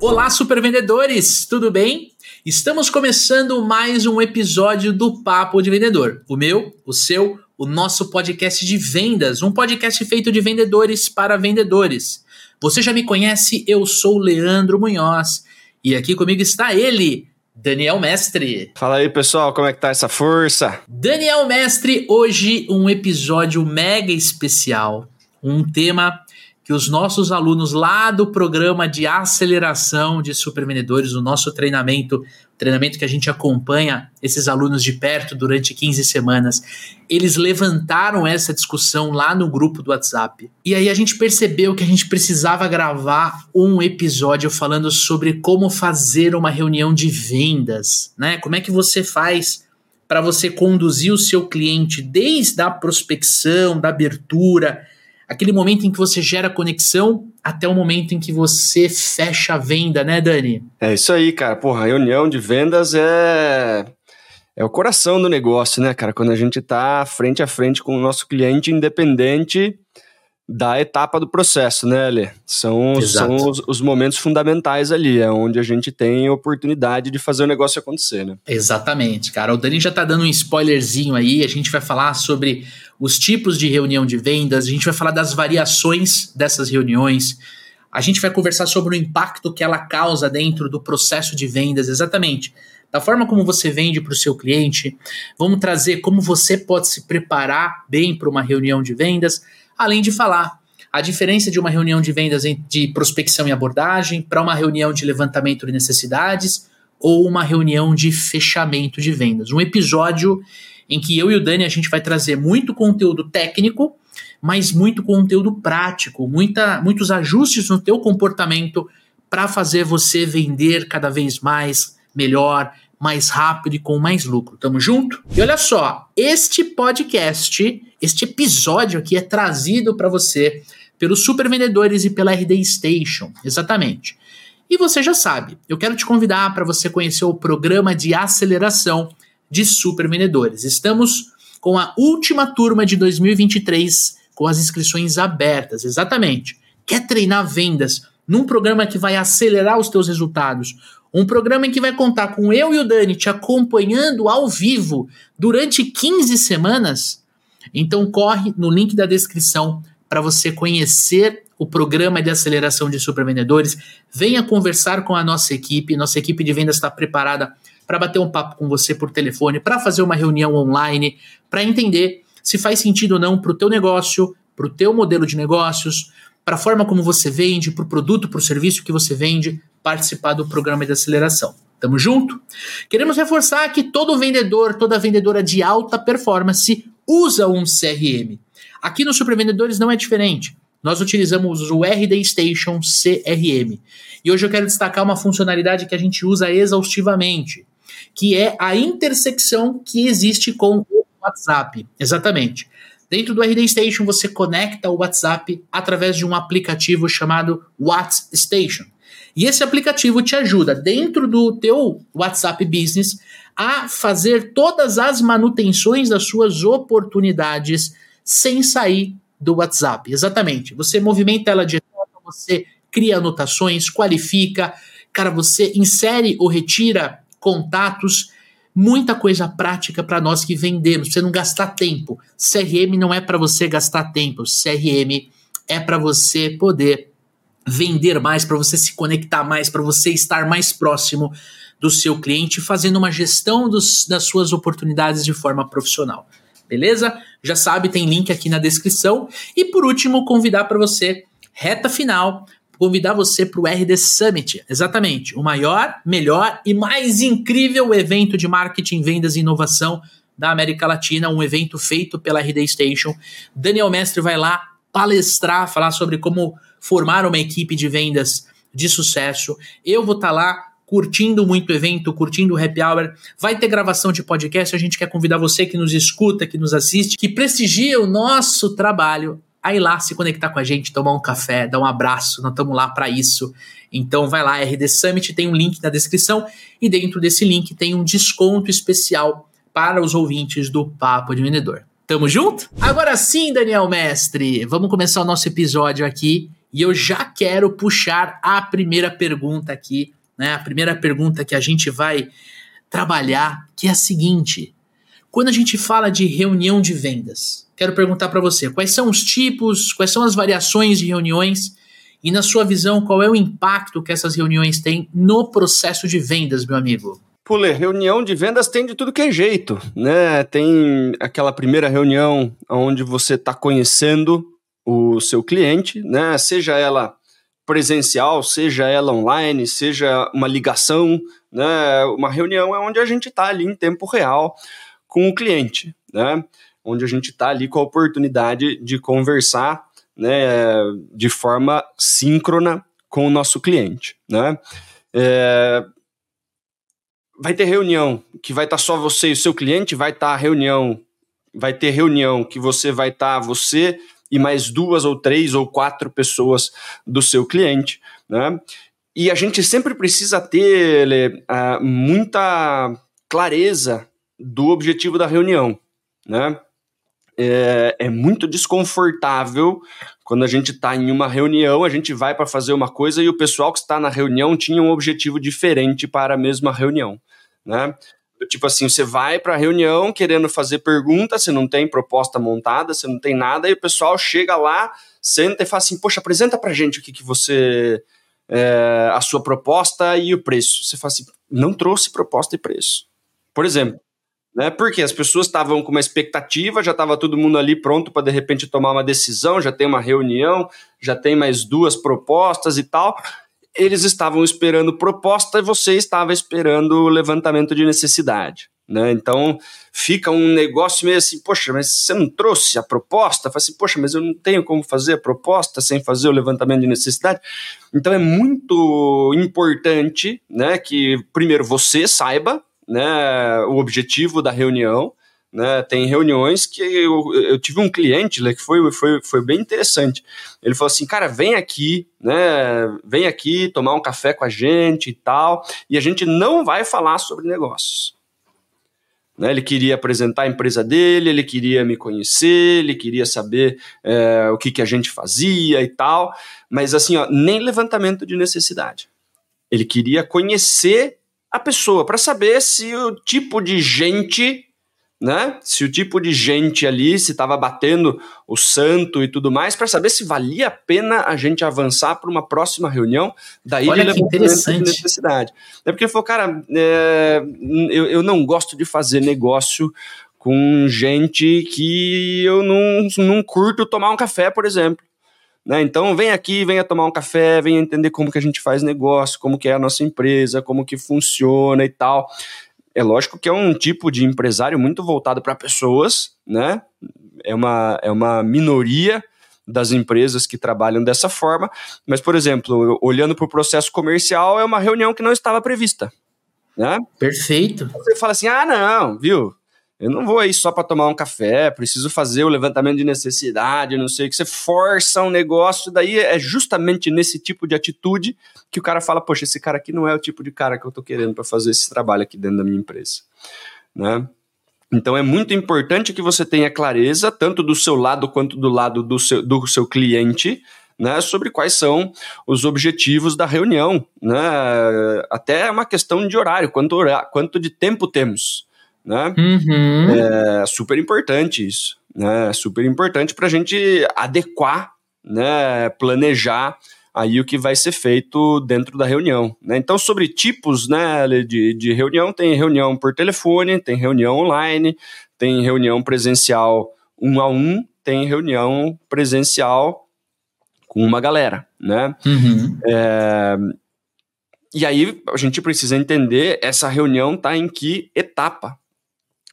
Olá, supervendedores, tudo bem? Estamos começando mais um episódio do Papo de Vendedor. O meu, o seu, o nosso podcast de vendas, um podcast feito de vendedores para vendedores. Você já me conhece, eu sou Leandro Munhoz e aqui comigo está ele, Daniel Mestre. Fala aí, pessoal, como é que tá essa força? Daniel Mestre, hoje um episódio mega especial, um tema que os nossos alunos lá do programa de aceleração de supervendedores, o nosso treinamento, treinamento que a gente acompanha esses alunos de perto durante 15 semanas, eles levantaram essa discussão lá no grupo do WhatsApp. E aí a gente percebeu que a gente precisava gravar um episódio falando sobre como fazer uma reunião de vendas, né? Como é que você faz para você conduzir o seu cliente desde a prospecção, da abertura, aquele momento em que você gera conexão até o momento em que você fecha a venda, né, Dani? É isso aí, cara. Porra, reunião de vendas é é o coração do negócio, né, cara? Quando a gente tá frente a frente com o nosso cliente independente da etapa do processo, né, Ale? São, são os, os, momentos fundamentais ali, é onde a gente tem oportunidade de fazer o negócio acontecer, né? Exatamente, cara. O Dani já tá dando um spoilerzinho aí, a gente vai falar sobre os tipos de reunião de vendas, a gente vai falar das variações dessas reuniões, a gente vai conversar sobre o impacto que ela causa dentro do processo de vendas, exatamente. Da forma como você vende para o seu cliente, vamos trazer como você pode se preparar bem para uma reunião de vendas, além de falar a diferença de uma reunião de vendas de prospecção e abordagem para uma reunião de levantamento de necessidades ou uma reunião de fechamento de vendas. Um episódio em que eu e o Dani a gente vai trazer muito conteúdo técnico, mas muito conteúdo prático, muita, muitos ajustes no teu comportamento para fazer você vender cada vez mais, melhor, mais rápido e com mais lucro. Tamo junto? E olha só, este podcast, este episódio aqui é trazido para você pelos supervendedores e pela RD Station, exatamente. E você já sabe, eu quero te convidar para você conhecer o programa de aceleração de supervendedores. Estamos com a última turma de 2023 com as inscrições abertas, exatamente. Quer treinar vendas num programa que vai acelerar os teus resultados, um programa em que vai contar com eu e o Dani te acompanhando ao vivo durante 15 semanas? Então corre no link da descrição para você conhecer o programa de aceleração de supervendedores. Venha conversar com a nossa equipe. Nossa equipe de vendas está preparada para bater um papo com você por telefone, para fazer uma reunião online, para entender se faz sentido ou não para o teu negócio, para o teu modelo de negócios, para a forma como você vende, para o produto, para o serviço que você vende, participar do programa de aceleração. Tamo junto? Queremos reforçar que todo vendedor, toda vendedora de alta performance usa um CRM. Aqui no Supervendedores não é diferente. Nós utilizamos o RD Station CRM. E hoje eu quero destacar uma funcionalidade que a gente usa exaustivamente, que é a intersecção que existe com o WhatsApp. Exatamente. Dentro do RD Station você conecta o WhatsApp através de um aplicativo chamado WhatsApp E esse aplicativo te ajuda dentro do teu WhatsApp Business a fazer todas as manutenções das suas oportunidades sem sair do WhatsApp. Exatamente. Você movimenta ela de você cria anotações, qualifica, cara, você insere ou retira contatos, muita coisa prática para nós que vendemos, você não gastar tempo. CRM não é para você gastar tempo, CRM é para você poder vender mais, para você se conectar mais, para você estar mais próximo do seu cliente, fazendo uma gestão dos, das suas oportunidades de forma profissional. Beleza? Já sabe, tem link aqui na descrição. E por último, convidar para você, reta final, convidar você para o RD Summit. Exatamente, o maior, melhor e mais incrível evento de marketing, vendas e inovação da América Latina, um evento feito pela RD Station. Daniel Mestre vai lá palestrar, falar sobre como formar uma equipe de vendas de sucesso. Eu vou estar tá lá curtindo muito o evento, curtindo o happy hour. Vai ter gravação de podcast. A gente quer convidar você que nos escuta, que nos assiste, que prestigia o nosso trabalho a ir lá se conectar com a gente, tomar um café, dar um abraço. Nós estamos lá para isso. Então vai lá, RD Summit tem um link na descrição e dentro desse link tem um desconto especial para os ouvintes do Papo de Vendedor. Tamo junto? Agora sim, Daniel Mestre, vamos começar o nosso episódio aqui E eu já quero puxar a primeira pergunta aqui, né? A primeira pergunta que a gente vai trabalhar, que é a seguinte: quando a gente fala de reunião de vendas, quero perguntar para você, quais são os tipos, quais são as variações de reuniões e na sua visão, qual é o impacto que essas reuniões têm no processo de vendas, meu amigo? Pulê, reunião de vendas tem de tudo que é jeito, né? Tem aquela primeira reunião onde você está conhecendo o seu cliente, né? Seja ela presencial, seja ela online, seja uma ligação, né? Uma reunião é onde a gente está ali em tempo real com o cliente, né? Onde a gente está ali com a oportunidade de conversar, né? De forma síncrona com o nosso cliente, né? É, vai ter reunião que vai estar tá só você e o seu cliente, vai estar tá reunião, vai ter reunião que você vai estar tá você e mais duas ou três ou quatro pessoas do seu cliente, né? E a gente sempre precisa ter uh, muita clareza do objetivo da reunião, né? É, é muito desconfortável quando a gente está em uma reunião, a gente vai para fazer uma coisa e o pessoal que está na reunião tinha um objetivo diferente para a mesma reunião né? Tipo assim, você vai para a reunião querendo fazer pergunta, você não tem proposta montada, você não tem nada, e o pessoal chega lá, senta e fala assim: Poxa, apresenta para gente o que, que você. É, a sua proposta e o preço. Você fala assim: Não trouxe proposta e preço. Por exemplo, né? Porque as pessoas estavam com uma expectativa, já estava todo mundo ali pronto para de repente tomar uma decisão, já tem uma reunião, já tem mais duas propostas e tal eles estavam esperando proposta e você estava esperando levantamento de necessidade. Né? Então fica um negócio meio assim, poxa, mas você não trouxe a proposta? Fala assim, poxa, mas eu não tenho como fazer a proposta sem fazer o levantamento de necessidade. Então é muito importante né, que primeiro você saiba né, o objetivo da reunião, né? Tem reuniões que eu, eu tive um cliente né, que foi, foi, foi bem interessante. Ele falou assim, cara, vem aqui, né? Vem aqui tomar um café com a gente e tal, e a gente não vai falar sobre negócios. Né, ele queria apresentar a empresa dele, ele queria me conhecer, ele queria saber é, o que, que a gente fazia e tal, mas assim, ó, nem levantamento de necessidade. Ele queria conhecer a pessoa para saber se o tipo de gente né? Se o tipo de gente ali se estava batendo o santo e tudo mais, para saber se valia a pena a gente avançar para uma próxima reunião, daí Olha que interessante. de necessidade. É porque ele falou, cara, é, eu, eu não gosto de fazer negócio com gente que eu não, não curto tomar um café, por exemplo. Né? Então vem aqui, venha tomar um café, venha entender como que a gente faz negócio, como que é a nossa empresa, como que funciona e tal. É lógico que é um tipo de empresário muito voltado para pessoas, né? É uma, é uma minoria das empresas que trabalham dessa forma, mas, por exemplo, olhando para o processo comercial, é uma reunião que não estava prevista. Né? Perfeito. Você fala assim: ah, não, viu? Eu não vou aí só para tomar um café, preciso fazer o levantamento de necessidade, não sei o que. Você força um negócio, daí é justamente nesse tipo de atitude que o cara fala: Poxa, esse cara aqui não é o tipo de cara que eu estou querendo para fazer esse trabalho aqui dentro da minha empresa. Né? Então é muito importante que você tenha clareza, tanto do seu lado quanto do lado do seu, do seu cliente, né, sobre quais são os objetivos da reunião. Né? Até é uma questão de horário, quanto, quanto de tempo temos né? Uhum. É super importante isso, né? Super importante para a gente adequar, né? Planejar aí o que vai ser feito dentro da reunião. Né? Então, sobre tipos né, de, de reunião, tem reunião por telefone, tem reunião online, tem reunião presencial um a um, tem reunião presencial com uma galera, né? Uhum. É, e aí a gente precisa entender essa reunião está em que etapa,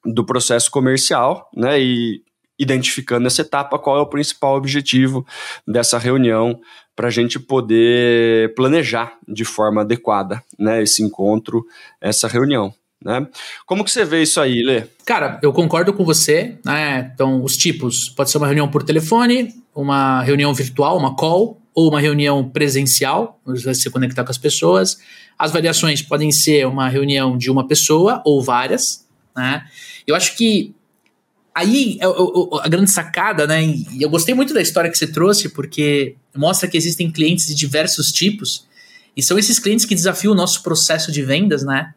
do processo comercial, né? E identificando nessa etapa qual é o principal objetivo dessa reunião para a gente poder planejar de forma adequada, né? Esse encontro, essa reunião. Né? Como que você vê isso aí, Lê? Cara, eu concordo com você. Né? Então, os tipos: pode ser uma reunião por telefone, uma reunião virtual, uma call, ou uma reunião presencial, você vai se conectar com as pessoas. As variações podem ser uma reunião de uma pessoa ou várias, né? Eu acho que aí é a grande sacada, né? E eu gostei muito da história que você trouxe, porque mostra que existem clientes de diversos tipos, e são esses clientes que desafiam o nosso processo de vendas, né?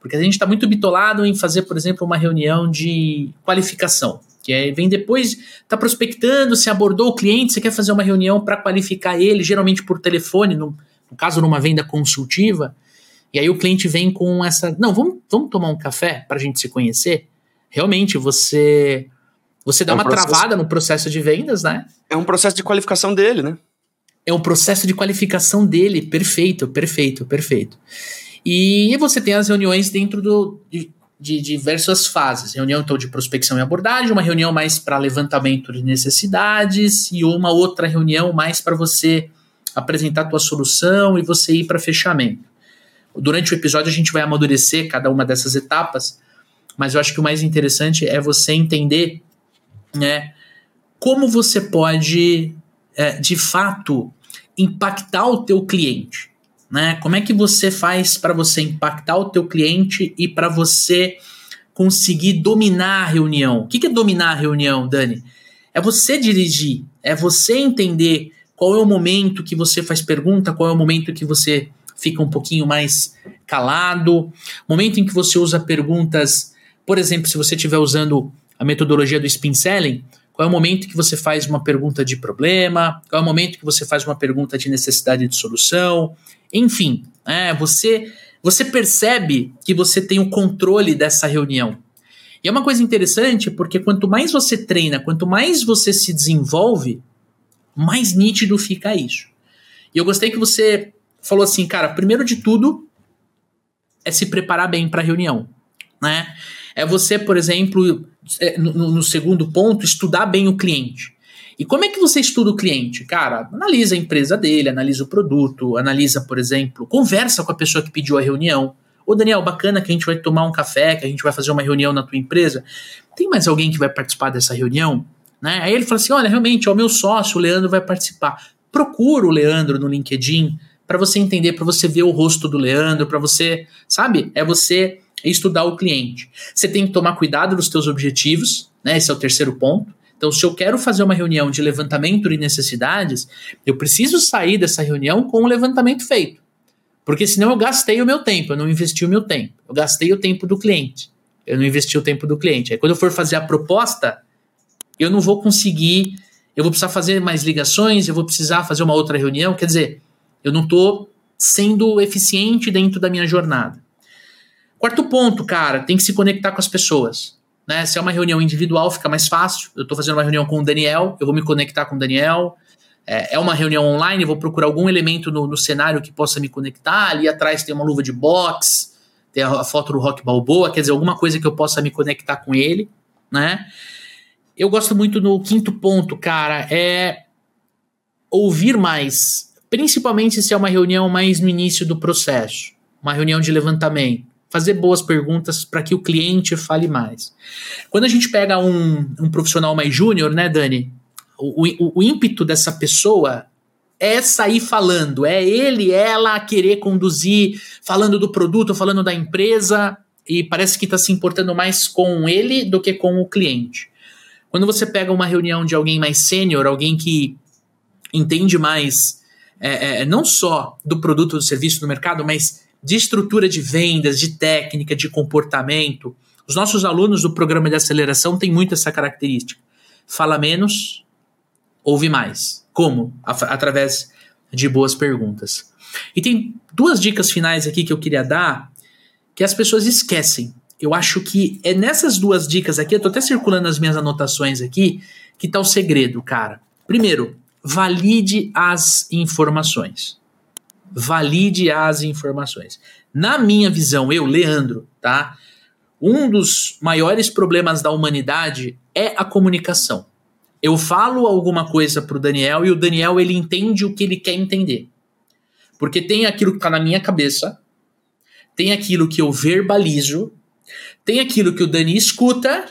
Porque a gente está muito bitolado em fazer, por exemplo, uma reunião de qualificação, que é, vem depois, está prospectando, se abordou o cliente, você quer fazer uma reunião para qualificar ele, geralmente por telefone, no, no caso, numa venda consultiva, e aí o cliente vem com essa, não, vamos, vamos tomar um café para a gente se conhecer? Realmente, você você dá é um uma processo, travada no processo de vendas, né? É um processo de qualificação dele, né? É um processo de qualificação dele, perfeito, perfeito, perfeito. E você tem as reuniões dentro do, de, de diversas fases. Reunião então de prospecção e abordagem, uma reunião mais para levantamento de necessidades e uma outra reunião mais para você apresentar a tua solução e você ir para fechamento. Durante o episódio a gente vai amadurecer cada uma dessas etapas, mas eu acho que o mais interessante é você entender né, como você pode, é, de fato, impactar o teu cliente. Né? Como é que você faz para você impactar o teu cliente e para você conseguir dominar a reunião? O que, que é dominar a reunião, Dani? É você dirigir, é você entender qual é o momento que você faz pergunta, qual é o momento que você fica um pouquinho mais calado, momento em que você usa perguntas, por exemplo, se você estiver usando a metodologia do spin selling, qual é o momento que você faz uma pergunta de problema, qual é o momento que você faz uma pergunta de necessidade de solução, enfim, é, você, você percebe que você tem o controle dessa reunião. E é uma coisa interessante porque quanto mais você treina, quanto mais você se desenvolve, mais nítido fica isso. E eu gostei que você falou assim, cara, primeiro de tudo é se preparar bem para a reunião, né? É você, por exemplo, é, no, segundo ponto, estudar bem o cliente. E como é que você estuda o cliente? Cara, analisa a empresa dele, analisa o produto, analisa, por exemplo, conversa com a pessoa que pediu a reunião. Ô Daniel, bacana que a gente vai tomar um café, que a gente vai fazer uma reunião na tua empresa. Tem mais alguém que vai participar dessa reunião? Né? Aí ele fala assim: olha, realmente, é o meu sócio, o Leandro vai participar. Procura o Leandro no LinkedIn para você entender, para você ver o rosto do Leandro, para você, sabe? É você estudar o cliente. Você tem que tomar cuidado dos teus objetivos, né? Esse é o terceiro ponto. Então, se eu quero fazer uma reunião de levantamento de necessidades, eu preciso sair dessa reunião com o levantamento feito. Porque senão eu gastei o meu tempo, eu não investi o meu tempo. Eu gastei o tempo do cliente. Eu não investi o tempo do cliente. Aí quando eu for fazer a proposta, eu não vou conseguir, eu vou precisar fazer mais ligações, eu vou precisar fazer uma outra reunião. Quer dizer, eu não estou sendo eficiente dentro da minha jornada. Quarto ponto, cara, tem que se conectar com as pessoas. Né? Se é uma reunião individual, fica mais fácil. Eu estou fazendo uma reunião com o Daniel, eu vou me conectar com o Daniel. É, é uma reunião online, vou procurar algum elemento no, no, cenário que possa me conectar. Ali atrás tem uma luva de boxe, tem a, a, foto do Rock Balboa, quer dizer, alguma coisa que eu possa me conectar com ele, né? Eu gosto muito no quinto ponto, cara, é ouvir mais, principalmente se é uma reunião mais no início do processo, uma reunião de levantamento fazer boas perguntas para que o cliente fale mais. Quando a gente pega um, um profissional mais júnior, né, Dani? O, o, o, ímpeto dessa pessoa é sair falando, é ele, ela querer conduzir, falando do produto, falando da empresa, e parece que está se importando mais com ele do que com o cliente. Quando você pega uma reunião de alguém mais sênior, alguém que entende mais, é, é, não só do produto ou do serviço do mercado, mas de estrutura de vendas, de técnica, de comportamento. Os nossos alunos do programa de aceleração têm muito essa característica. Fala menos, ouve mais. Como? Através de boas perguntas. E tem duas dicas finais aqui que eu queria dar que as pessoas esquecem. Eu acho que é nessas duas dicas aqui, eu tô até circulando as minhas anotações aqui, que tá o segredo, cara. Primeiro, valide as informações valide as informações. Na minha visão, eu, Leandro, tá? Um dos maiores problemas da humanidade é a comunicação. Eu falo alguma coisa pro Daniel e o Daniel ele entende o que ele quer entender. Porque tem aquilo que tá na minha cabeça, tem aquilo que eu verbalizo, tem aquilo que o Dani escuta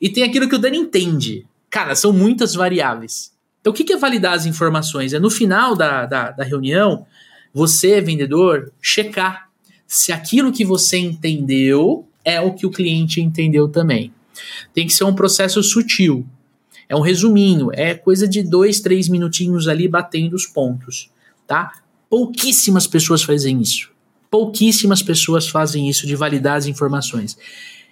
e tem aquilo que o Dani entende. Cara, são muitas variáveis. Então, o que é validar as informações? É no final da, da, da reunião, você, vendedor, checar se aquilo que você entendeu é o que o cliente entendeu também. tem que ser um processo sutil. É um resuminho, é coisa de dois, três minutinhos ali batendo os pontos, tá? Pouquíssimas pessoas fazem isso. Pouquíssimas pessoas fazem isso de validar as informações.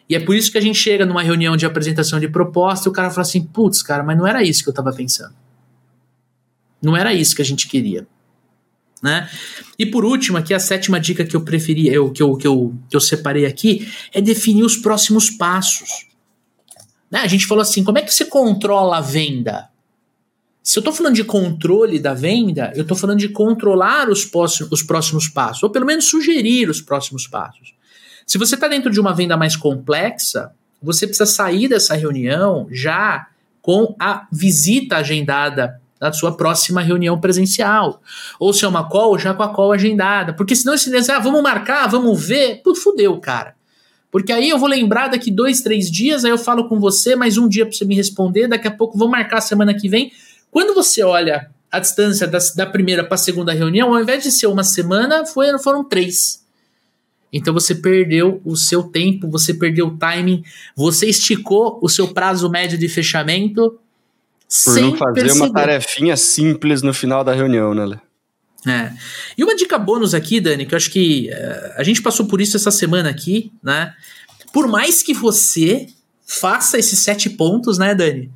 E é por isso que a gente chega numa reunião de apresentação de proposta e o cara fala assim: putz, cara, mas não era isso que eu estava pensando. Não era isso que a gente queria. Né? E por último, aqui a sétima dica que eu preferi, eu, que, eu, que, eu, que eu separei aqui, é definir os próximos passos. Né? A gente falou assim: como é que você controla a venda? Se eu estou falando de controle da venda, eu estou falando de controlar os, os próximos passos, ou pelo menos sugerir os próximos passos. Se você está dentro de uma venda mais complexa, você precisa sair dessa reunião já com a visita agendada da sua próxima reunião presencial. Ou se é uma call, já com a call agendada. Porque senão esse dizer, ah, vamos marcar, vamos ver, tudo fudeu, cara. Porque aí eu vou lembrar daqui dois, três dias, aí eu falo com você, mais um dia para você me responder, daqui a pouco vou marcar semana que vem. Quando você olha a distância da, da primeira para a segunda reunião, ao invés de ser uma semana, foi, foram três. Então você perdeu o seu tempo, você perdeu o timing, você esticou o seu prazo médio de fechamento. Por sem não fazer perceber. uma tarefinha simples no final da reunião, né, Lê? É. E uma dica bônus aqui, Dani, que eu acho que uh, a gente passou por isso essa semana aqui, né? Por mais que você faça esses sete pontos, né, Dani?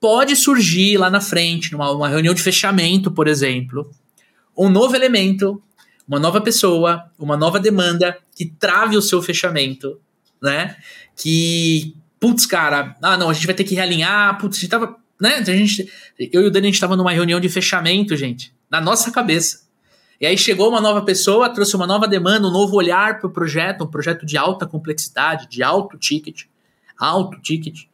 Pode surgir lá na frente, numa reunião de fechamento, por exemplo, um novo elemento uma nova pessoa, uma nova demanda que trave o seu fechamento, né? Que, putz, cara, ah, não, a gente vai ter que realinhar, putz, a gente tava, né? A gente, eu e o Dani, a gente tava numa reunião de fechamento, gente, na nossa cabeça. E aí chegou uma nova pessoa, trouxe uma nova demanda, um novo olhar para o projeto, um projeto de alta complexidade, de alto ticket, alto ticket.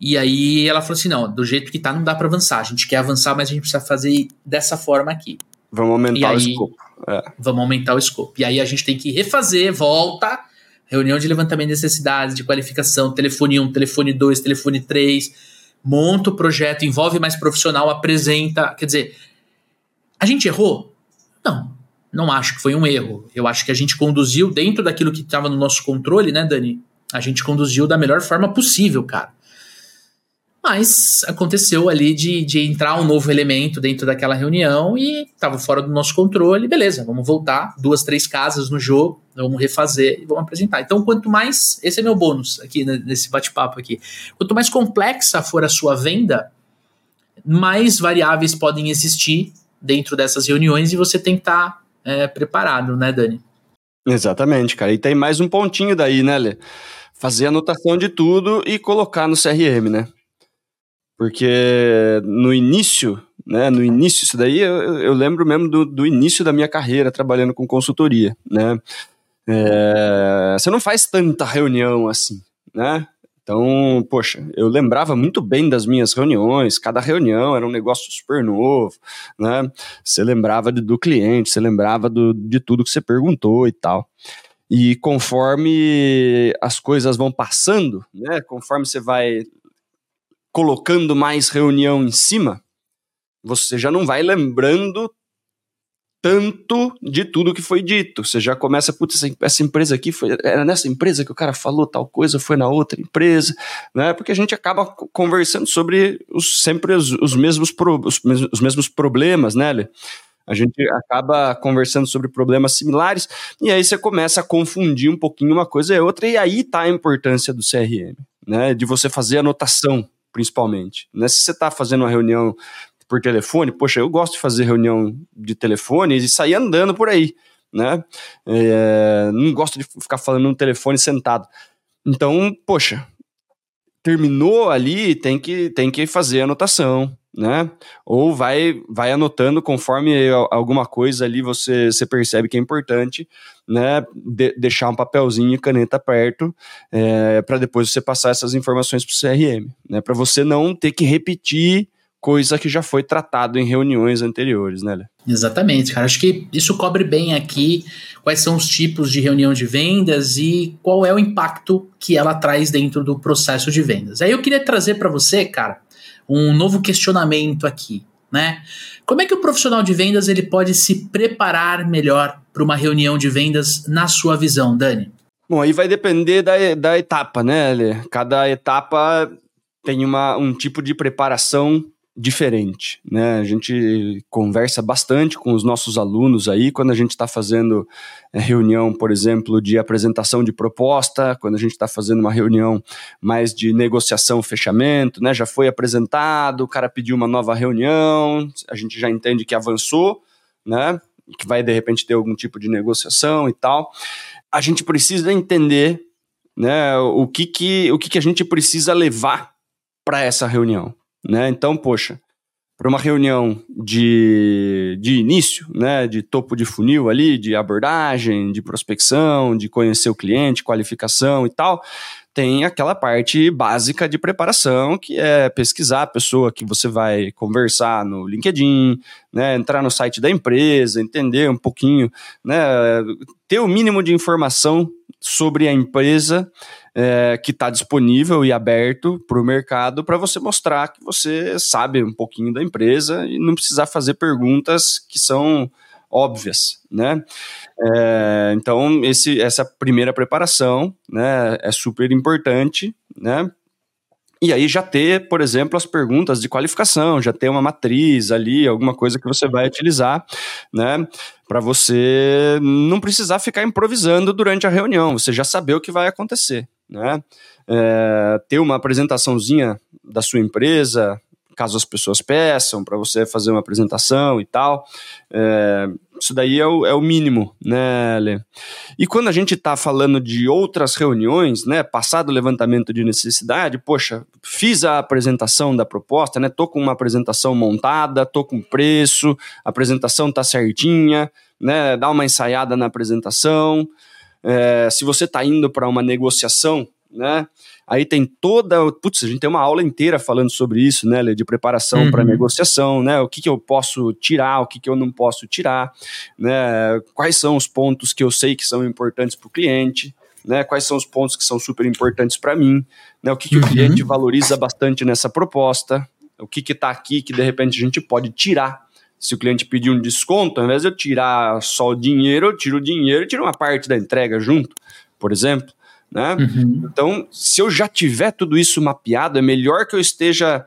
E aí ela falou assim: não, do jeito que tá, não dá para avançar. A gente quer avançar, mas a gente precisa fazer dessa forma aqui. Vamos aumentar aí, o escopo. É. Vamos aumentar o escopo. E aí a gente tem que refazer, volta, reunião de levantamento de necessidades, de qualificação, telefone 1, telefone 2, telefone 3, monta o projeto, envolve mais profissional, apresenta. Quer dizer, a gente errou? Não, não acho que foi um erro. Eu acho que a gente conduziu dentro daquilo que estava no nosso controle, né, Dani? A gente conduziu da melhor forma possível, cara. Mas aconteceu ali de, de entrar um novo elemento dentro daquela reunião e estava fora do nosso controle. Beleza, vamos voltar. Duas, três casas no jogo, vamos refazer e vamos apresentar. Então, quanto mais. Esse é meu bônus aqui nesse bate-papo aqui. Quanto mais complexa for a sua venda, mais variáveis podem existir dentro dessas reuniões e você tem que estar tá, é, preparado, né, Dani? Exatamente, cara. E tem mais um pontinho daí, né, Lê? Fazer anotação de tudo e colocar no CRM, né? Porque no início, né, no início, isso daí eu, eu lembro mesmo do, do, início da minha carreira trabalhando com consultoria, né? É, você não faz tanta reunião assim, né? Então, poxa, eu lembrava muito bem das minhas reuniões, cada reunião era um negócio super novo, né? Você lembrava do cliente, você lembrava do, de tudo que você perguntou e tal. E conforme as coisas vão passando, né, conforme você vai colocando mais reunião em cima, você já não vai lembrando tanto de tudo que foi dito. Você já começa, putz, essa, empresa aqui foi era nessa empresa que o cara falou tal coisa, foi na outra empresa, né? Porque a gente acaba conversando sobre os, sempre os, os mesmos pro, os, os, mesmos problemas, né, Lê? A gente acaba conversando sobre problemas similares e aí você começa a confundir um pouquinho uma coisa e outra e aí tá a importância do CRM, né? De você fazer anotação principalmente. Né? Se você está fazendo uma reunião por telefone, poxa, eu gosto de fazer reunião de telefone e sair andando por aí, né? É, não gosto de ficar falando no telefone sentado. Então, poxa, terminou ali, tem que, tem que fazer anotação, né? Ou vai, vai anotando conforme alguma coisa ali você, você percebe que é importante, né? De, deixar um papelzinho e caneta perto é, para depois você passar essas informações para o CRM, né? Para você não ter que repetir coisa que já foi tratado em reuniões anteriores, né? Exatamente, cara. Acho que isso cobre bem aqui quais são os tipos de reunião de vendas e qual é o impacto que ela traz dentro do processo de vendas. Aí eu queria trazer para você, cara, um novo questionamento aqui, né? Como é que o profissional de vendas ele pode se preparar melhor para uma reunião de vendas na sua visão, Dani? Bom, aí vai depender da, da etapa, né, Lê? Cada etapa tem uma, um tipo de preparação diferente, né? A gente conversa bastante com os nossos alunos aí quando a gente está fazendo é, reunião, por exemplo, de apresentação de proposta, quando a gente está fazendo uma reunião mais de negociação, fechamento, né? Já foi apresentado, o cara pediu uma nova reunião, a gente já entende que avançou, né? Que vai de repente ter algum tipo de negociação e tal. A gente precisa entender, né? O que que o que que a gente precisa levar para essa reunião. Né? Então, poxa, para uma reunião de, de início, né, de topo de funil ali, de abordagem, de prospecção, de conhecer o cliente, qualificação e tal, tem aquela parte básica de preparação, que é pesquisar a pessoa que você vai conversar no LinkedIn, né, entrar no site da empresa, entender um pouquinho, né, ter o mínimo de informação sobre a empresa é, que está disponível e aberto para o mercado para você mostrar que você sabe um pouquinho da empresa e não precisar fazer perguntas que são óbvias, né? É, então esse, essa primeira preparação, né, é super importante, né? E aí já ter, por exemplo, as perguntas de qualificação, já ter uma matriz ali, alguma coisa que você vai utilizar, né? Para você não precisar ficar improvisando durante a reunião, você já saber o que vai acontecer, né? É, ter uma apresentaçãozinha da sua empresa, caso as pessoas peçam, para você fazer uma apresentação e tal. É, isso daí é o, é o mínimo, né, Lê? E quando a gente está falando de outras reuniões, né, passado o levantamento de necessidade, poxa, fiz a apresentação da proposta, né, tô com uma apresentação montada, tô com preço, a apresentação tá certinha, né, dá uma ensaiada na apresentação, é, se você está indo para uma negociação, né? Aí tem toda. Putz, a gente tem uma aula inteira falando sobre isso, né, de preparação uhum. para negociação, né? O que, que eu posso tirar, o que, que eu não posso tirar, né? Quais são os pontos que eu sei que são importantes para o cliente, né? Quais são os pontos que são super importantes para mim, né? O que, que uhum. o cliente valoriza bastante nessa proposta, o que está aqui que de repente a gente pode tirar se o cliente pedir um desconto, ao invés de eu tirar só o dinheiro, eu tiro o dinheiro e tiro uma parte da entrega junto, por exemplo. Né? Uhum. Então, se eu já tiver tudo isso mapeado, é melhor que eu esteja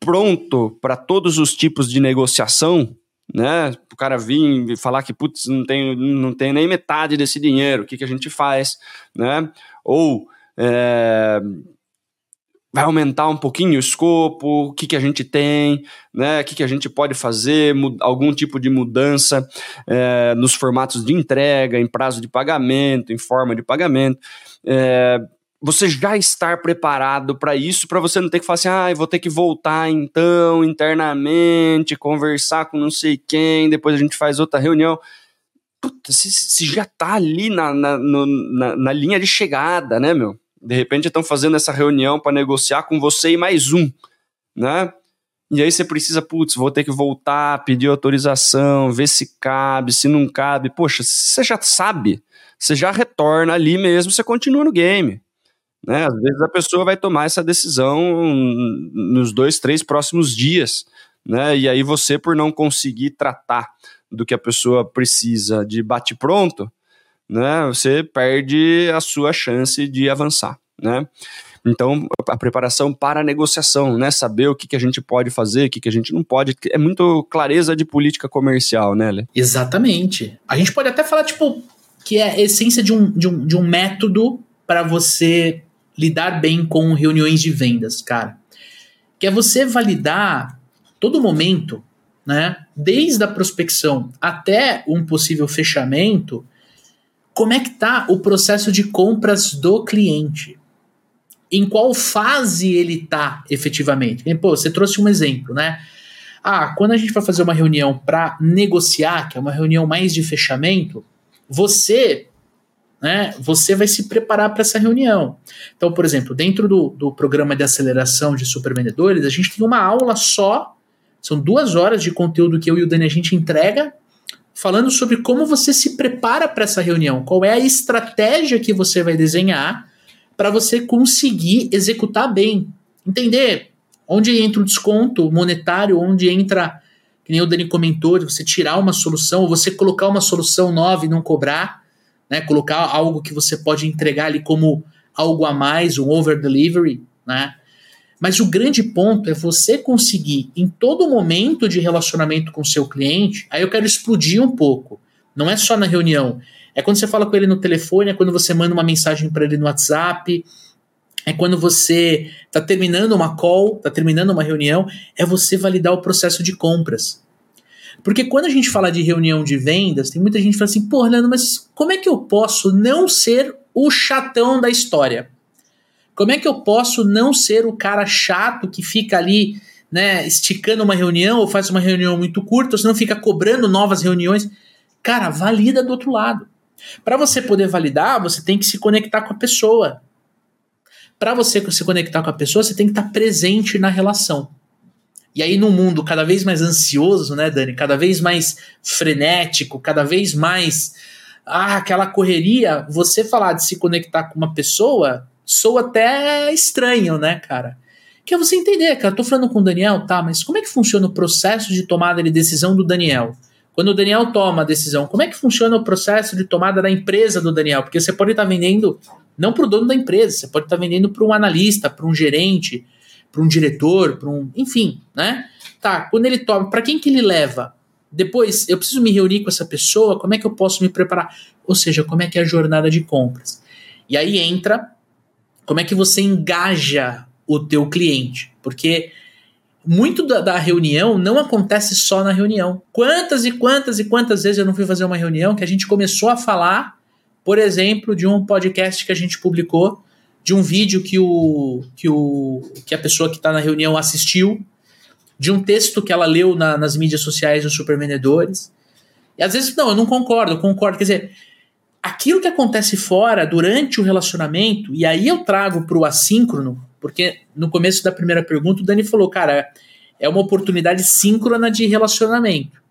pronto para todos os tipos de negociação, né? O cara vir e falar que, putz, não tem, não tem nem metade desse dinheiro, o que, que a gente faz, né? Ou é, vai aumentar um pouquinho o escopo, o que, que a gente tem, né, o que, que a gente pode fazer, algum tipo de mudança é, nos formatos de entrega, em prazo de pagamento, em forma de pagamento. É, você já estar preparado para isso, para você não ter que falar assim, ah, vou ter que voltar então internamente, conversar com não sei quem, depois a gente faz outra reunião. Puta, se, se já tá ali na, na, no, na, na linha de chegada, né, meu? De repente estão fazendo essa reunião para negociar com você e mais um, né? E aí você precisa, putz, vou ter que voltar, pedir autorização, ver se cabe, se não cabe. Poxa, você já sabe, você já retorna ali mesmo, você continua no game. Né? Às vezes a pessoa vai tomar essa decisão nos dois, três próximos dias. Né? E aí você, por não conseguir tratar do que a pessoa precisa de bate-pronto, né, você perde a sua chance de avançar, né? Então, a preparação para a negociação, né? Saber o que, que a gente pode fazer, o que, que a gente não pode. É muito clareza de política comercial, né, Lê? Exatamente. A gente pode até falar, tipo, que é a essência de um, de um, de um método para você lidar bem com reuniões de vendas, cara. Que é você validar todo momento, né? Desde a prospecção até um possível fechamento, como é que tá o processo de compras do cliente? Em qual fase ele tá efetivamente? Pô, você trouxe um exemplo, né? Ah, quando a gente vai fazer uma reunião para negociar, que é uma reunião mais de fechamento, você, né, você vai se preparar para essa reunião. Então, por exemplo, dentro do, do programa de aceleração de supervendedores, a gente tem uma aula só, são duas horas de conteúdo que eu e o Dani a gente entrega falando sobre como você se prepara para essa reunião, qual é a estratégia que você vai desenhar para você conseguir executar bem. Entender onde entra o desconto monetário, onde entra, que nem o Dani comentou, de você tirar uma solução, ou você colocar uma solução nova e não cobrar. né? Colocar algo que você pode entregar ali como algo a mais, um over delivery, né? Mas o grande ponto é você conseguir, em todo momento de relacionamento com seu cliente, aí eu quero explodir um pouco. Não é só na reunião. É quando você fala com ele no telefone, é quando você manda uma mensagem para ele no WhatsApp, é quando você está terminando uma call, está terminando uma reunião, é você validar o processo de compras. Porque quando a gente fala de reunião de vendas, tem muita gente que fala assim, pô, Leandro, mas como é que eu posso não ser o chatão da história? Como é que eu posso não ser o cara chato que fica ali, né, esticando uma reunião ou faz uma reunião muito curta, ou se não fica cobrando novas reuniões? Cara, valida do outro lado. Para você poder validar, você tem que se conectar com a pessoa. Para você se conectar com a pessoa, você tem que estar presente na relação. E aí, num mundo cada vez mais ansioso, né, Dani? Cada vez mais frenético, cada vez mais. Ah, aquela correria, você falar de se conectar com uma pessoa soa até estranho, né, cara? Que é você entender, cara, tô falando com o Daniel, tá, mas como é que funciona o processo de tomada de decisão do Daniel? Quando o Daniel toma a decisão, como é que funciona o processo de tomada da empresa do Daniel? Porque você pode estar vendendo não para o dono da empresa, você pode estar vendendo para um analista, para um gerente, para um diretor, para um, enfim, né? Tá, quando ele toma, para quem que ele leva? Depois, eu preciso me reunir com essa pessoa, como é que eu posso me preparar? Ou seja, como é que é a jornada de compras? E aí entra como é que você engaja o teu cliente? Porque muito da, da, reunião não acontece só na reunião. Quantas e quantas e quantas vezes eu não fui fazer uma reunião que a gente começou a falar, por exemplo, de um podcast que a gente publicou, de um vídeo que, o, que, o, que a pessoa que está na reunião assistiu, de um texto que ela leu na, nas mídias sociais dos supervendedores. E às vezes, não, eu não concordo, eu concordo. Quer dizer, aquilo que acontece fora durante o relacionamento, e aí eu trago para o assíncrono, porque no começo da primeira pergunta o Dani falou, cara, é uma oportunidade síncrona de relacionamento.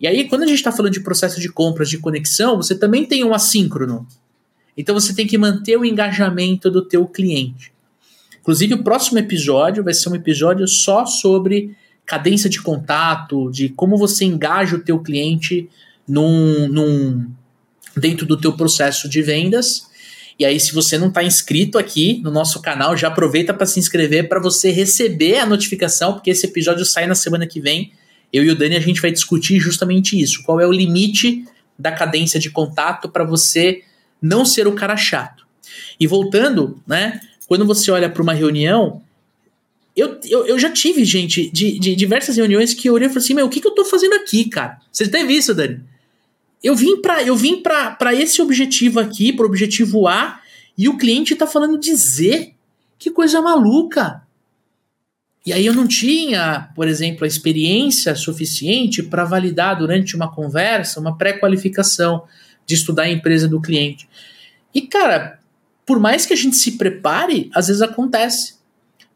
E aí, quando a gente está falando de processo de compras, de conexão, você também tem um assíncrono. Então você tem que manter o engajamento do teu cliente. Inclusive, o próximo episódio vai ser um episódio só sobre cadência de contato, de como você engaja o teu cliente num, num, dentro do teu processo de vendas. E aí, se você não está inscrito aqui no nosso canal, já aproveita para se inscrever para você receber a notificação, porque esse episódio sai na semana que vem. Eu e o Dani a gente vai discutir justamente isso. Qual é o limite da cadência de contato para você não ser o cara chato? E voltando, né? Quando você olha para uma reunião, eu, eu, eu, já tive, gente, de, de diversas reuniões que eu olhei e falei assim: meu, o que, que eu tô fazendo aqui, cara? Você teve isso, Dani? Eu vim para eu vim para esse objetivo aqui, para o objetivo A, e o cliente está falando de Z. Que coisa maluca. E aí eu não tinha, por exemplo, a experiência suficiente para validar durante uma conversa uma pré-qualificação de estudar a empresa do cliente. E cara, por mais que a gente se prepare, às vezes acontece,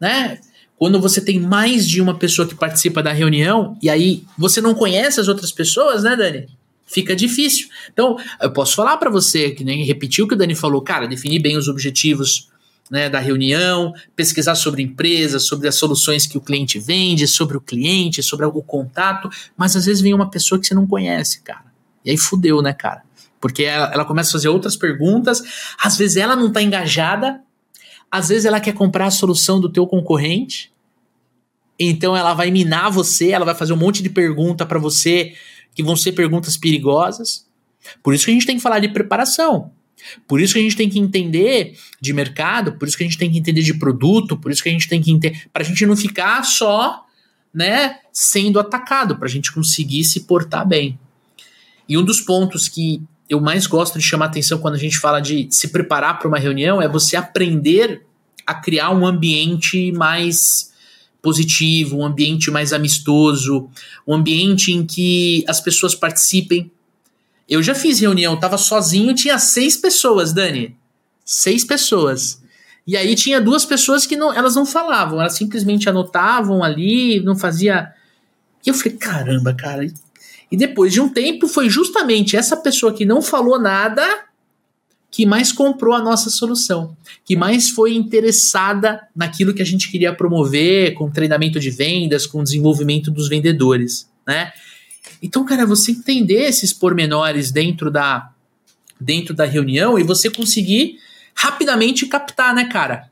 né? Quando você tem mais de uma pessoa que participa da reunião e aí você não conhece as outras pessoas, né, Dani? Fica difícil. Então, eu posso falar para você, que nem repetiu o que o Dani falou, cara, definir bem os objetivos né, da reunião, pesquisar sobre empresa, sobre as soluções que o cliente vende, sobre o cliente, sobre o contato, mas às vezes vem uma pessoa que você não conhece, cara. E aí fudeu, né, cara? Porque ela, ela começa a fazer outras perguntas, às vezes ela não tá engajada, às vezes ela quer comprar a solução do teu concorrente, então ela vai minar você, ela vai fazer um monte de pergunta para você que vão ser perguntas perigosas. Por isso que a gente tem que falar de preparação. Por isso que a gente tem que entender de mercado, por isso que a gente tem que entender de produto, por isso que a gente tem que entender. Para a gente não ficar só né, sendo atacado, para a gente conseguir se portar bem. E um dos pontos que eu mais gosto de chamar atenção quando a gente fala de se preparar para uma reunião é você aprender a criar um ambiente mais positivo, um ambiente mais amistoso, um ambiente em que as pessoas participem. Eu já fiz reunião, tava sozinho, tinha seis pessoas, Dani. Seis pessoas. E aí tinha duas pessoas que não, elas não falavam, elas simplesmente anotavam ali, não fazia. E eu falei, caramba, cara. E depois de um tempo foi justamente essa pessoa que não falou nada que mais comprou a nossa solução, que mais foi interessada naquilo que a gente queria promover, com treinamento de vendas, com desenvolvimento dos vendedores, né? Então, cara, você entender esses pormenores dentro da, dentro da reunião e você conseguir rapidamente captar, né, cara?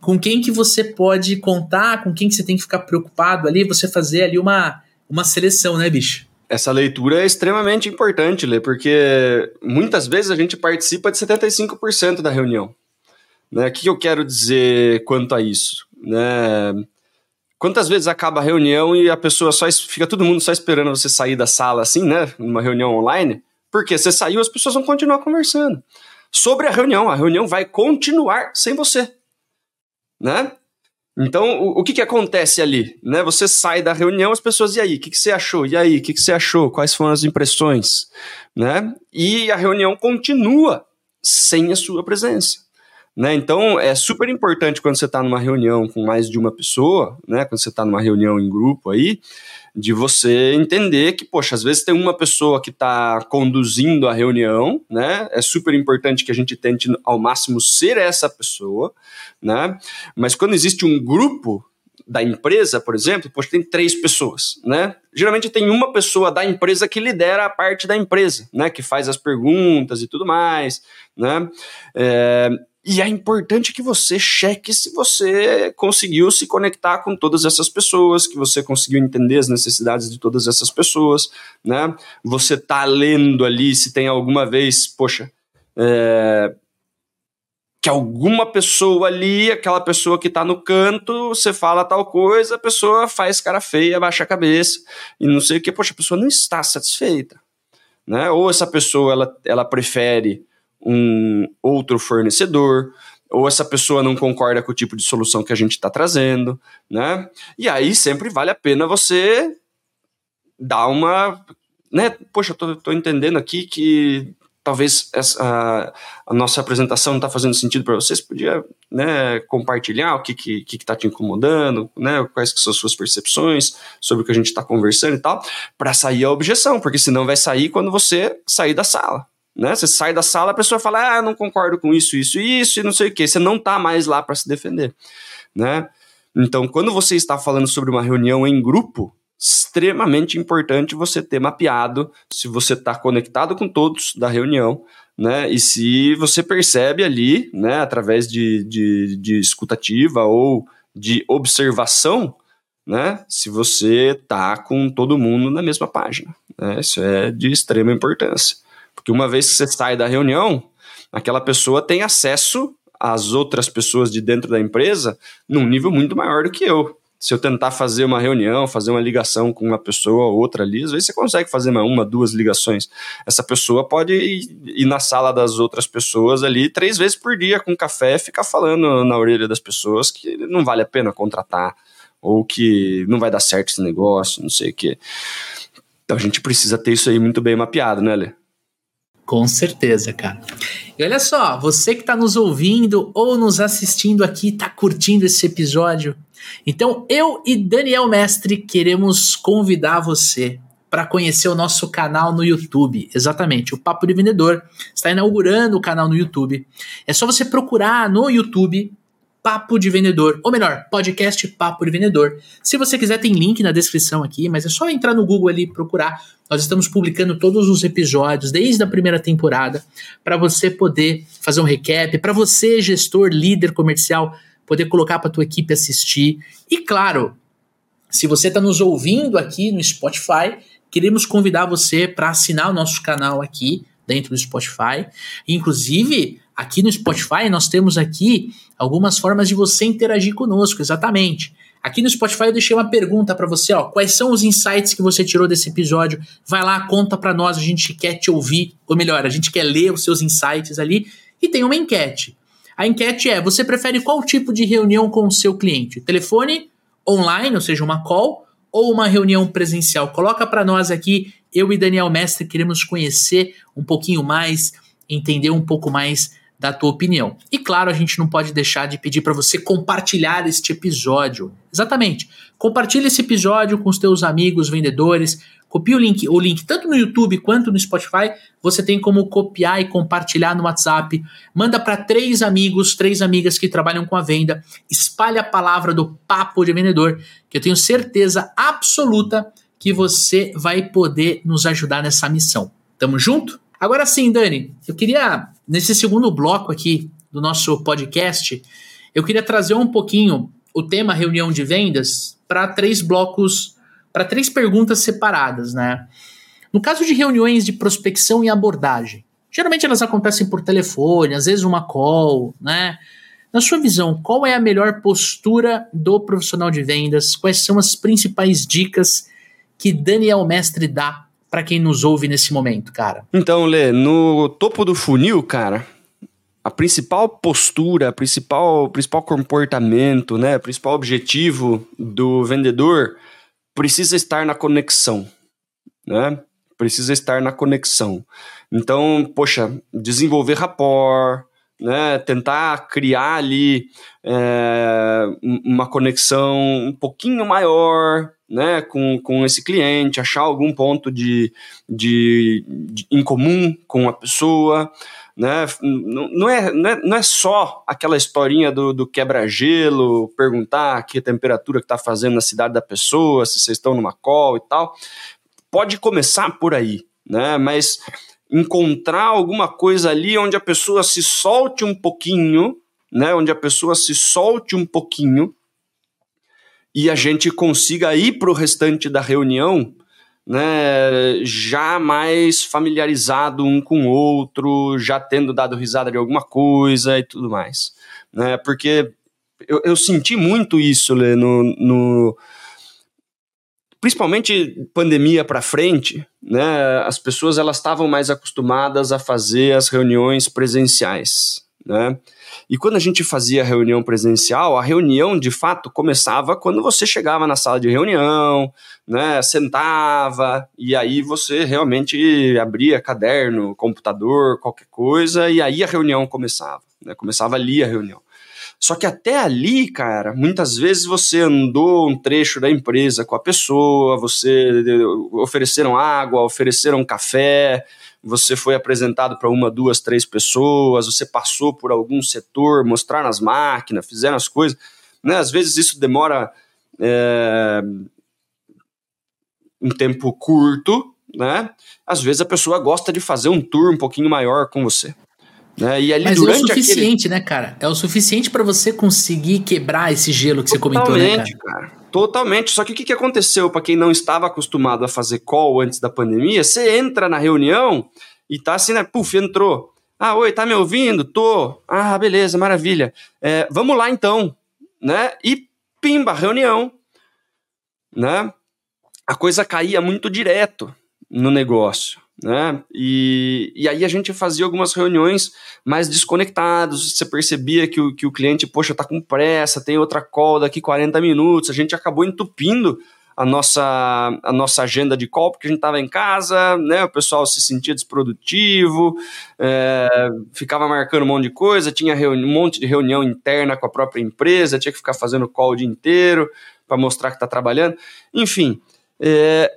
Com quem que você pode contar, com quem que você tem que ficar preocupado ali, você fazer ali uma, uma seleção, né, bicho? Essa leitura é extremamente importante, Lê, porque muitas vezes a gente participa de 75% da reunião. Né? O que eu quero dizer quanto a isso? Né? Quantas vezes acaba a reunião e a pessoa só fica todo mundo só esperando você sair da sala assim, né? Numa reunião online? Porque você saiu, as pessoas vão continuar conversando sobre a reunião. A reunião vai continuar sem você, né? Então, o, o que, que acontece ali? Né? Você sai da reunião, as pessoas, e aí, o que, que você achou? E aí, o que, que você achou? Quais foram as impressões? Né? E a reunião continua sem a sua presença. Né? Então, é super importante quando você está numa reunião com mais de uma pessoa, né? quando você está numa reunião em grupo aí, de você entender que, poxa, às vezes tem uma pessoa que está conduzindo a reunião, né? É super importante que a gente tente ao máximo ser essa pessoa, né? Mas quando existe um grupo da empresa, por exemplo, poxa, tem três pessoas, né? Geralmente tem uma pessoa da empresa que lidera a parte da empresa, né? Que faz as perguntas e tudo mais, né? É, e é importante que você cheque se você conseguiu se conectar com todas essas pessoas, que você conseguiu entender as necessidades de todas essas pessoas, né? Você tá lendo ali se tem alguma vez, poxa, é, que alguma pessoa ali, aquela pessoa que tá no canto, você fala tal coisa, a pessoa faz cara feia, baixa a cabeça e não sei o que, poxa, a pessoa não está satisfeita, né? Ou essa pessoa ela, ela prefere um outro fornecedor, ou essa pessoa não concorda com o tipo de solução que a gente está trazendo, né? E aí sempre vale a pena você dar uma, né? Poxa, tô, tô entendendo aqui que talvez essa, a, a nossa apresentação não está fazendo sentido para vocês, podia né, compartilhar o que está que, que tá te incomodando, né, quais que são as suas percepções sobre o que a gente está conversando e tal, para sair a objeção, porque senão vai sair quando você sair da sala, né? Você sai da sala, a pessoa fala, ah, não concordo com isso, isso, isso, e não sei o que. Você não está mais lá para se defender, né? Então, quando você está falando sobre uma reunião em grupo, extremamente importante você ter mapeado se você está conectado com todos da reunião, né? E se você percebe ali, né, através de, de, de escutativa ou de observação, né? Se você está com todo mundo na mesma página. Né? Isso é de extrema importância. Porque uma vez que você sai da reunião, aquela pessoa tem acesso às outras pessoas de dentro da empresa num nível muito maior do que eu. Se eu tentar fazer uma reunião, fazer uma ligação com uma pessoa ou outra ali, às vezes você consegue fazer uma, uma duas ligações. Essa pessoa pode ir, na sala das outras pessoas ali três vezes por dia com café e ficar falando na orelha das pessoas que não vale a pena contratar ou que não vai dar certo esse negócio, não sei o quê. Então a gente precisa ter isso aí muito bem mapeado, né, Lê? Com certeza, cara. E olha só, você que está nos ouvindo ou nos assistindo aqui, está curtindo esse episódio. Então, eu e Daniel Mestre queremos convidar você para conhecer o nosso canal no YouTube. Exatamente, o Papo de Vendedor está inaugurando o canal no YouTube. É só você procurar no YouTube Papo de Vendedor, ou melhor, podcast Papo de Vendedor. Se você quiser, tem link na descrição aqui, mas é só entrar no Google ali e procurar. Nós estamos publicando todos os episódios desde a primeira temporada para você poder fazer um recap, para você, gestor, líder comercial, poder colocar para tua equipe assistir. E claro, se você está nos ouvindo aqui no Spotify, queremos convidar você para assinar o nosso canal aqui dentro do Spotify. Inclusive, aqui no Spotify nós temos aqui algumas formas de você interagir conosco, exatamente. Aqui no Spotify eu deixei uma pergunta para você, ó, quais são os insights que você tirou desse episódio? Vai lá, conta para nós, a gente quer te ouvir, ou melhor, a gente quer ler os seus insights ali e tem uma enquete. A enquete é: você prefere qual tipo de reunião com o seu cliente? Telefone, online, ou seja, uma call, ou uma reunião presencial? Coloca para nós aqui, eu e Daniel Mestre queremos conhecer um pouquinho mais, entender um pouco mais da tua opinião. E claro, a gente não pode deixar de pedir para você compartilhar este episódio. Exatamente. Compartilhe esse episódio com os teus amigos vendedores. Copie o link, o link tanto no YouTube quanto no Spotify. Você tem como copiar e compartilhar no WhatsApp. Manda para três amigos, três amigas que trabalham com a venda. Espalhe a palavra do papo de vendedor, que eu tenho certeza absoluta que você vai poder nos ajudar nessa missão. Tamo junto? Agora sim, Dani, eu queria, nesse segundo bloco aqui do nosso podcast, eu queria trazer um pouquinho o tema reunião de vendas para três blocos, para três perguntas separadas, né? No caso de reuniões de prospecção e abordagem, geralmente elas acontecem por telefone, às vezes uma call, né? Na sua visão, qual é a melhor postura do profissional de vendas? Quais são as principais dicas que Daniel Mestre dá para quem nos ouve nesse momento, cara? Então, Lê, no topo do funil, cara, a principal postura, a principal, principal comportamento, né, o principal objetivo do vendedor precisa estar na conexão, né? Precisa estar na conexão. Então, poxa, desenvolver rapport, né, tentar criar ali é, uma conexão um pouquinho maior, né, com, com esse cliente, achar algum ponto de, de, de em comum com a pessoa, né? Não é, não é, não é só aquela historinha do, do quebra-gelo, perguntar que temperatura que está fazendo na cidade da pessoa, se vocês estão numa call e tal. Pode começar por aí, né? Mas encontrar alguma coisa ali onde a pessoa se solte um pouquinho, né? Onde a pessoa se solte um pouquinho e a gente consiga ir para o restante da reunião né, já mais familiarizado um com o outro, já tendo dado risada de alguma coisa e tudo mais. Né, porque eu, eu senti muito isso Lê, no, no principalmente pandemia para frente, né, as pessoas elas estavam mais acostumadas a fazer as reuniões presenciais, né? E quando a gente fazia reunião presencial, a reunião de fato começava quando você chegava na sala de reunião, né, sentava e aí você realmente abria caderno, computador, qualquer coisa e aí a reunião começava, né, começava ali a reunião. Só que até ali, cara, muitas vezes você andou um trecho da empresa com a pessoa, você ofereceram água, ofereceram café, você foi apresentado para uma, duas, três pessoas, você passou por algum setor, mostraram as máquinas, fizeram as coisas. Né? Às vezes isso demora é, um tempo curto, né? Às vezes a pessoa gosta de fazer um tour um pouquinho maior com você. Né? E ali, Mas durante é o suficiente, aquele... né, cara? É o suficiente para você conseguir quebrar esse gelo que Totalmente, você comentou, né, cara? cara? Totalmente. Só que o que, que aconteceu para quem não estava acostumado a fazer call antes da pandemia? Você entra na reunião e tá assim, né? Puf, entrou. Ah, oi, tá me ouvindo? Tô. Ah, beleza, maravilha. É, vamos lá então, né? E pimba, reunião, né? A coisa caía muito direto no negócio né? E, e aí a gente fazia algumas reuniões mais desconectados, você percebia que o, que o cliente, poxa, tá com pressa, tem outra call daqui 40 minutos, a gente acabou entupindo a nossa, a nossa agenda de call, porque a gente estava em casa, né? O pessoal se sentia desprodutivo, é, ficava marcando um monte de coisa, tinha um monte de reunião interna com a própria empresa, tinha que ficar fazendo call o dia inteiro para mostrar que está trabalhando. Enfim, é,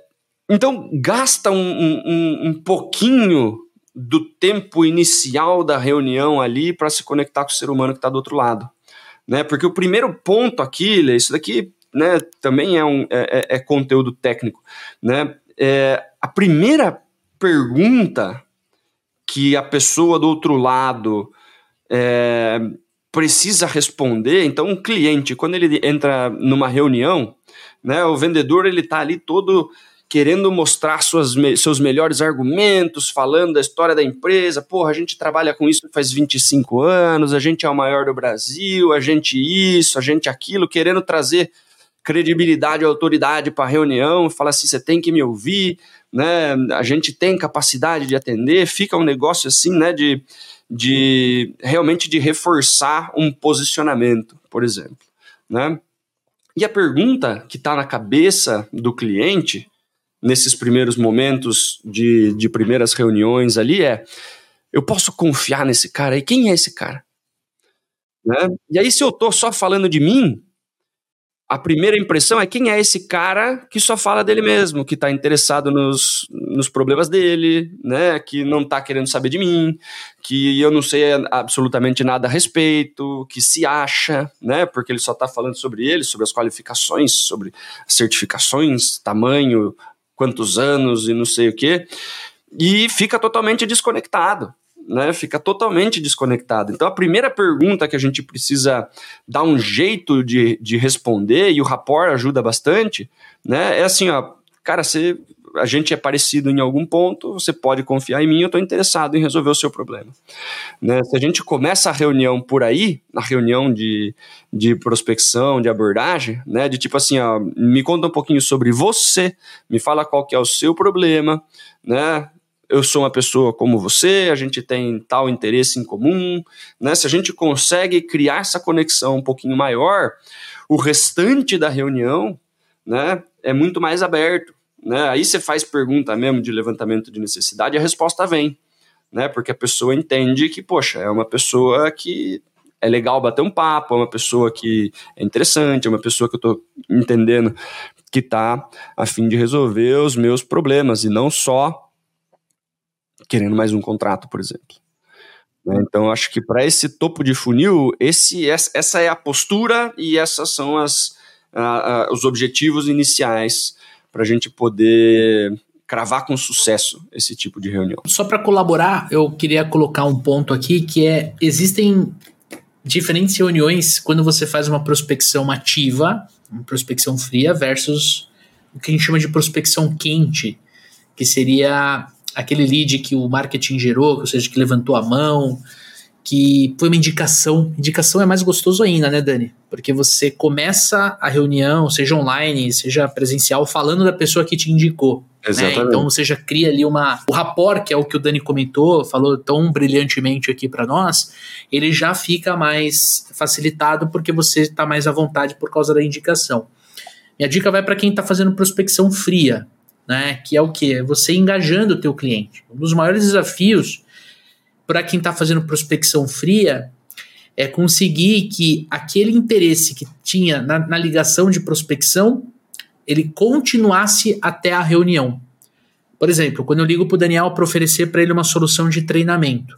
então, gasta um, um, um pouquinho do tempo inicial da reunião ali para se conectar com o ser humano que está do outro lado. Né? Porque o primeiro ponto aqui, isso daqui né, também é, um, é, é, é conteúdo técnico. Né? É, a primeira pergunta que a pessoa do outro lado é, precisa responder, então um cliente, quando ele entra numa reunião, né, o vendedor ele está ali todo querendo mostrar suas, seus melhores argumentos, falando da história da empresa. Porra, a gente trabalha com isso faz 25 anos, a gente é o maior do Brasil, a gente isso, a gente aquilo, querendo trazer credibilidade e autoridade para a reunião, fala assim, você tem que me ouvir, né? A gente tem capacidade de atender, fica um negócio assim, né, de, de realmente de reforçar um posicionamento, por exemplo, né? E a pergunta que está na cabeça do cliente nesses primeiros momentos de, de primeiras reuniões ali é: eu posso confiar nesse cara? E quem é esse cara? Né? E aí, se eu estou só falando de mim, a primeira impressão é quem é esse cara que só fala dele mesmo, que está interessado nos, nos problemas dele, né? Que não está querendo saber de mim, que eu não sei absolutamente nada a respeito, que se acha, né? Porque ele só está falando sobre ele, sobre as qualificações, sobre certificações, tamanho, quantos anos e não sei o quê. e fica totalmente desconectado. Né, fica totalmente desconectado. Então, a primeira pergunta que a gente precisa dar um jeito de, de responder, e o rapport ajuda bastante, né, é assim: ó, cara, você a gente é parecido em algum ponto, você pode confiar em mim, eu estou interessado em resolver o seu problema. Né? Se a gente começa a reunião por aí, na reunião de, de prospecção, de abordagem, né? de tipo assim, ó, me conta um pouquinho sobre você, me fala qual que é o seu problema, né? eu sou uma pessoa como você, a gente tem tal interesse em comum, né? Se a gente consegue criar essa conexão um pouquinho maior, o restante da reunião, né, é muito mais aberto, né? Aí você faz pergunta mesmo de levantamento de necessidade, a resposta vem, né? Porque a pessoa entende que, poxa, é uma pessoa que é legal bater um papo, é uma pessoa que é interessante, é uma pessoa que eu estou entendendo que está a fim de resolver os meus problemas e não só querendo mais um contrato, por exemplo. Né? Então, acho que para esse topo de funil, esse, essa é a postura e essas são as, uh, uh, os objetivos iniciais para a gente poder cravar com sucesso esse tipo de reunião. Só para colaborar, eu queria colocar um ponto aqui que é existem diferentes reuniões quando você faz uma prospecção ativa, uma prospecção fria versus o que a gente chama de prospecção quente, que seria aquele lead que o marketing gerou, ou seja, que levantou a mão, que foi uma indicação. Indicação é mais gostoso ainda, né, Dani? Porque você começa a reunião, seja online, seja presencial, falando da pessoa que te indicou. Né? Exatamente. Né? Então você já cria ali uma. O rapport, que é o que o Dani comentou, falou tão brilhantemente aqui para nós, ele já fica mais facilitado porque você está mais à vontade por causa da indicação. Minha dica vai para quem está fazendo prospecção fria, né? Que é o que? É você engajando o teu cliente. Um dos maiores desafios para quem está fazendo prospecção fria é conseguir que aquele interesse que tinha na, na ligação de prospecção ele continuasse até a reunião. Por exemplo, quando eu ligo para o Daniel para oferecer para ele uma solução de treinamento.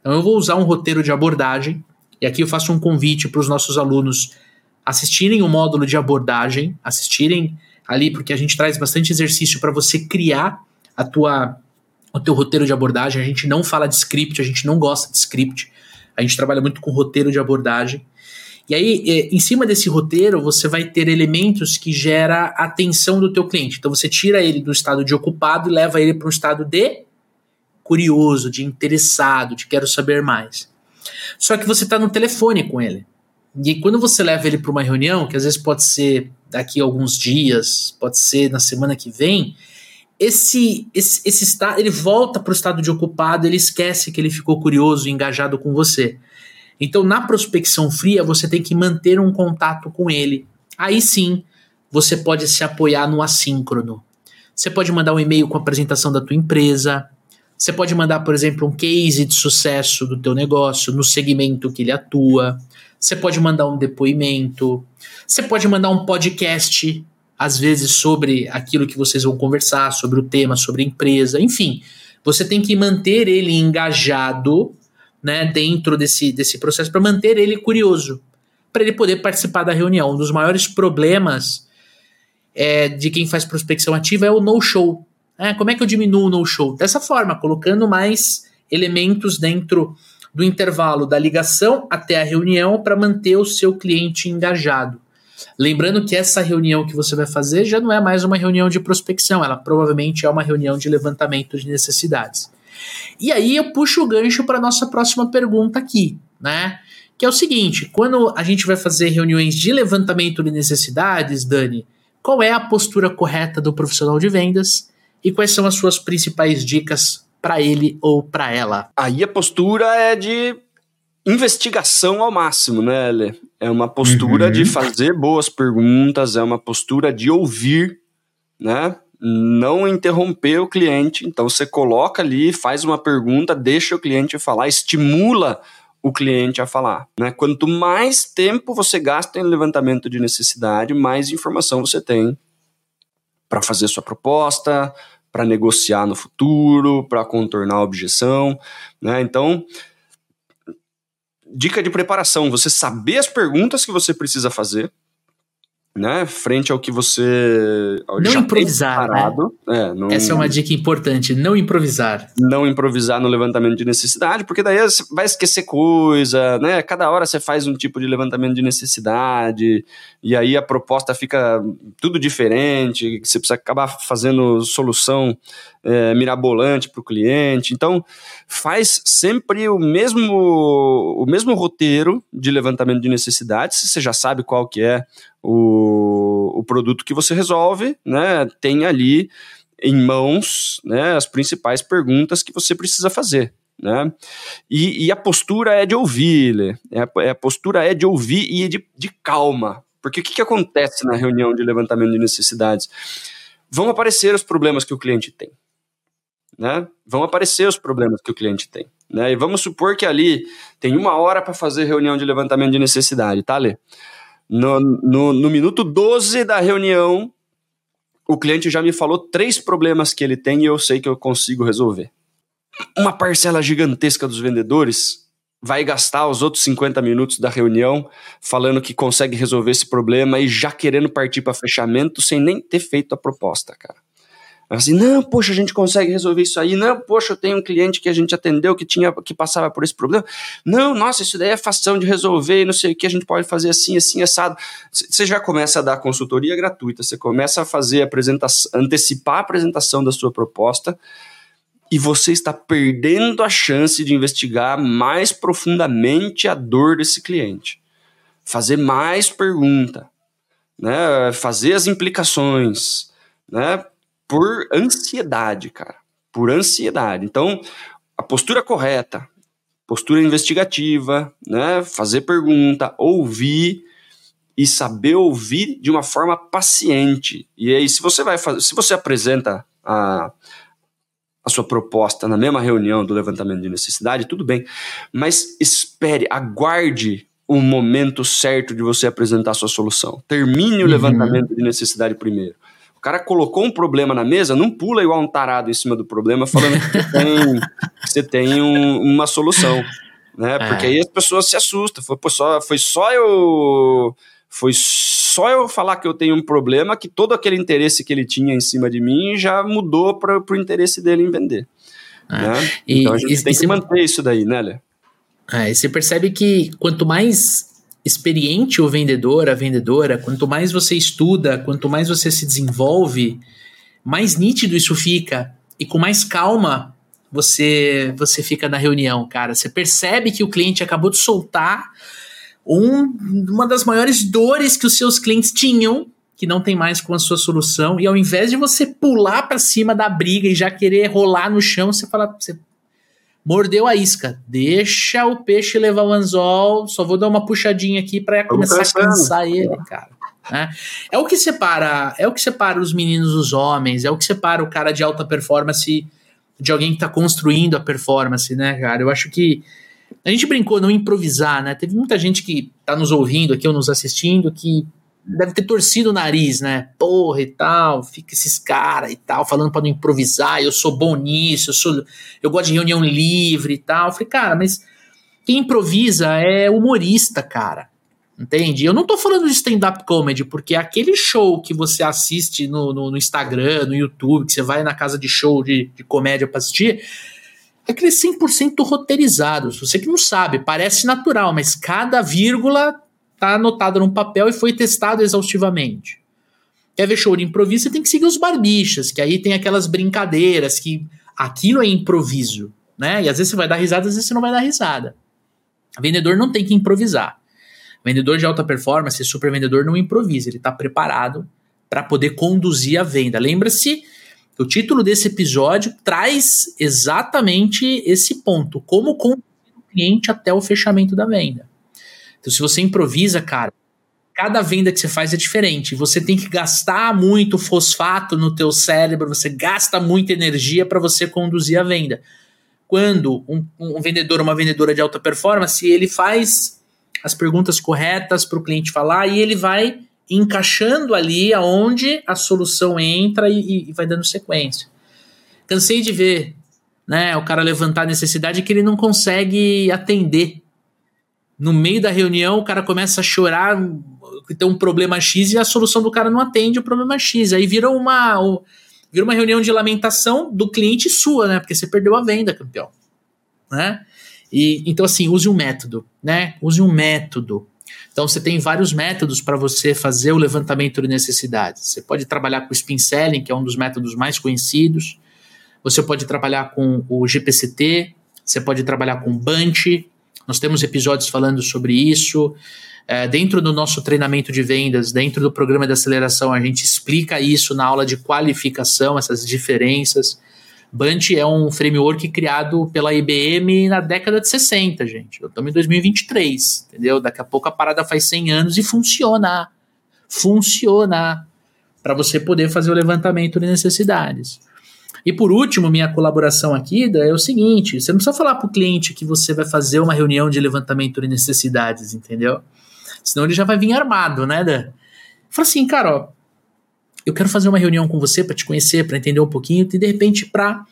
Então eu vou usar um roteiro de abordagem, e aqui eu faço um convite para os nossos alunos assistirem o módulo de abordagem, assistirem ali, porque a gente traz bastante exercício para você criar a tua o teu roteiro de abordagem. A gente não fala de script, a gente não gosta de script. A gente trabalha muito com roteiro de abordagem. E aí, é, em cima desse roteiro, você vai ter elementos que gera atenção do teu cliente. Então você tira ele do estado de ocupado e leva ele para um estado de curioso, de interessado, de quero saber mais. Só que você está no telefone com ele. E quando você leva ele para uma reunião, que às vezes pode ser daqui a alguns dias, pode ser na semana que vem, esse, esse, esse estado, ele volta para o estado de ocupado, ele esquece que ele ficou curioso e engajado com você. Então, na prospecção fria, você tem que manter um contato com ele. Aí sim, você pode se apoiar no assíncrono. Você pode mandar um e-mail com a apresentação da tua empresa. Você pode mandar, por exemplo, um case de sucesso do teu negócio no segmento que ele atua. Você pode mandar um depoimento. Você pode mandar um podcast às vezes sobre aquilo que vocês vão conversar, sobre o tema, sobre a empresa, enfim. Você tem que manter ele engajado né, dentro desse, desse processo para manter ele curioso, para ele poder participar da reunião. Um dos maiores problemas é, de quem faz prospecção ativa é o no-show. É, como é que eu diminuo o no-show? Dessa forma, colocando mais elementos dentro do intervalo da ligação até a reunião para manter o seu cliente engajado. Lembrando que essa reunião que você vai fazer já não é mais uma reunião de prospecção, ela provavelmente é uma reunião de levantamento de necessidades. E aí eu puxo o gancho para nossa próxima pergunta aqui, né? Que é o seguinte: quando a gente vai fazer reuniões de levantamento de necessidades, Dani, qual é a postura correta do profissional de vendas e quais são as suas principais dicas para ele ou para ela? Aí a postura é de investigação ao máximo, né, Lê? É uma postura uhum. de fazer boas perguntas, é uma postura de ouvir, né? Não interromper o cliente. Então você coloca ali, faz uma pergunta, deixa o cliente falar, estimula o cliente a falar. Né? Quanto mais tempo você gasta em levantamento de necessidade, mais informação você tem para fazer sua proposta, para negociar no futuro, para contornar a objeção. Né? Então, dica de preparação: você saber as perguntas que você precisa fazer, né, frente ao que você não improvisar, parado, né? é, não, Essa é uma dica importante, não improvisar. Não improvisar no levantamento de necessidade, porque daí você vai esquecer coisa, né? Cada hora você faz um tipo de levantamento de necessidade e aí a proposta fica tudo diferente, você precisa acabar fazendo solução é, mirabolante para o cliente. Então, faz sempre o mesmo, o mesmo roteiro de levantamento de necessidades, você já sabe qual que é o, o produto que você resolve, né? Tem ali em mãos né, as principais perguntas que você precisa fazer. Né? E, e a postura é de ouvir, Lê. É, a, a postura é de ouvir e de, de calma. Porque o que, que acontece na reunião de levantamento de necessidades? Vão aparecer os problemas que o cliente tem né? Vão aparecer os problemas que o cliente tem. Né? E vamos supor que ali tem uma hora para fazer reunião de levantamento de necessidade, tá, Lê? No, no, no minuto 12 da reunião, o cliente já me falou três problemas que ele tem e eu sei que eu consigo resolver. Uma parcela gigantesca dos vendedores vai gastar os outros 50 minutos da reunião falando que consegue resolver esse problema e já querendo partir para fechamento sem nem ter feito a proposta, cara. Assim, não, poxa, a gente consegue resolver isso aí. Não, poxa, eu tenho um cliente que a gente atendeu que tinha que passava por esse problema. Não, nossa, isso daí é fação de resolver, não sei o que, a gente pode fazer assim, assim, assado. Você já começa a dar consultoria gratuita, você começa a fazer a apresentação, antecipar a apresentação da sua proposta e você está perdendo a chance de investigar mais profundamente a dor desse cliente. Fazer mais pergunta, né? fazer as implicações, né? Por ansiedade, cara. Por ansiedade. Então, a postura correta, postura investigativa, né? Fazer pergunta, ouvir e saber ouvir de uma forma paciente. E aí, se você vai fazer, se você apresenta a, a sua proposta na mesma reunião do levantamento de necessidade, tudo bem. Mas espere, aguarde o momento certo de você apresentar a sua solução. Termine o uhum. levantamento de necessidade primeiro. O cara colocou um problema na mesa, não pula igual um tarado em cima do problema falando que você tem, que você tem um, uma solução. Né? É. Porque aí as pessoas se assustam. Foi, só, foi só eu. Foi só eu falar que eu tenho um problema que todo aquele interesse que ele tinha em cima de mim já mudou para o interesse dele em vender. É. Né? E, então a gente e, tem que manter isso daí, né, Lê? É, e você percebe que quanto mais experiente o vendedor, a vendedora, quanto mais você estuda, quanto mais você se desenvolve, mais nítido isso fica e com mais calma você você fica na reunião, cara. Você percebe que o cliente acabou de soltar um, uma das maiores dores que os seus clientes tinham, que não tem mais com a sua solução, e ao invés de você pular para cima da briga e já querer rolar no chão, você fala, você mordeu a isca. Deixa o peixe levar o anzol, só vou dar uma puxadinha aqui para começar a cansar ele, cara. Né? É o que separa, é o que separa os meninos dos homens, é o que separa o cara de alta performance de alguém que está construindo a performance, né, cara? Eu acho que a gente brincou não improvisar, né? Teve muita gente que tá nos ouvindo aqui ou nos assistindo que deve ter torcido o nariz, né? Porra e tal, fica esses caras e tal, falando para não improvisar, eu sou bom nisso, eu sou eu gosto de reunião livre e tal. Eu falei, cara, mas quem improvisa é humorista, cara. Entende? Eu não tô falando de stand-up comedy, porque aquele show que você assiste no, no, no, Instagram, no YouTube, que você vai na casa de show de, de comédia pra assistir, é aquele 100% roteirizado. Você que não sabe, parece natural, mas cada vírgula tá anotado num papel e foi testado exaustivamente. Quer ver show de improviso, você tem que seguir os barbichas, que aí tem aquelas brincadeiras que aquilo é improviso, né? E às vezes você vai dar risada, às vezes você não vai dar risada. O vendedor não tem que improvisar. O vendedor de alta performance, super vendedor, não improvisa, ele está preparado para poder conduzir a venda. Lembra-se o título desse episódio traz exatamente esse ponto: como conduzir o cliente até o fechamento da venda. Então, se você improvisa, cara, cada venda que você faz é diferente. Você tem que gastar muito fosfato no teu cérebro, você gasta muita energia para você conduzir a venda. Quando um, um vendedor, uma vendedora de alta performance, ele faz as perguntas corretas para o cliente falar e ele vai encaixando ali aonde a solução entra e, e vai dando sequência. Cansei de ver né, o cara levantar a necessidade que ele não consegue atender No meio da reunião, o cara começa a chorar, tem um problema X e a solução do cara não atende o problema X. Aí vira uma, vira uma reunião de lamentação do cliente sua, né? Porque você perdeu a venda, campeão. Né? E, então, assim, use um método, né? Use um método. Então, você tem vários métodos para você fazer o levantamento de necessidades. Você pode trabalhar com o Spin Selling, que é um dos métodos mais conhecidos. Você pode trabalhar com o GPCT, você pode trabalhar com Bunch. Nós temos episódios falando sobre isso. É, dentro do nosso treinamento de vendas, dentro do programa de aceleração, a gente explica isso na aula de qualificação, essas diferenças. Bunch é um framework criado pela IBM na década de 60, gente. Estamos em 2023, entendeu? Daqui a pouco a parada faz 100 anos e funciona. Funciona. Para você poder fazer o levantamento de necessidades. E por último, minha colaboração aqui é o seguinte: você não precisa falar para o cliente que você vai fazer uma reunião de levantamento de necessidades, entendeu? Senão ele já vai vir armado, né, Dan? Fala assim, cara, ó, eu quero fazer uma reunião com você para te conhecer, para entender um pouquinho e de repente para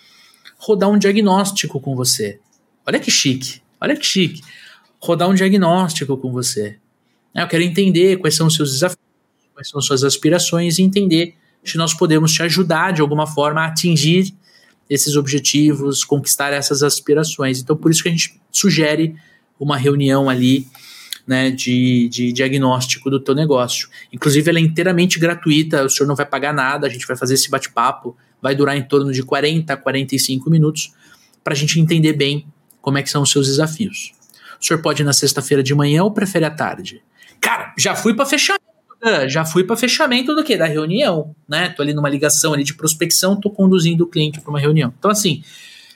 rodar um diagnóstico com você. Olha que chique, olha que chique. Rodar um diagnóstico com você. Eu quero entender quais são os seus desafios, quais são as suas aspirações e entender se nós podemos te ajudar de alguma forma a atingir esses objetivos, conquistar essas aspirações. Então, por isso que a gente sugere uma reunião ali né, de, de diagnóstico do teu negócio. Inclusive, ela é inteiramente gratuita, o senhor não vai pagar nada, a gente vai fazer esse bate-papo, vai durar em torno de 40 a 45 minutos, para a gente entender bem como é que são os seus desafios. O senhor pode ir na sexta-feira de manhã ou prefere à tarde? Cara, já fui para né? Já fui para fechamento do que? Da reunião, né? Tô ali numa ligação ali de prospecção, tô conduzindo o cliente para uma reunião. Então, assim,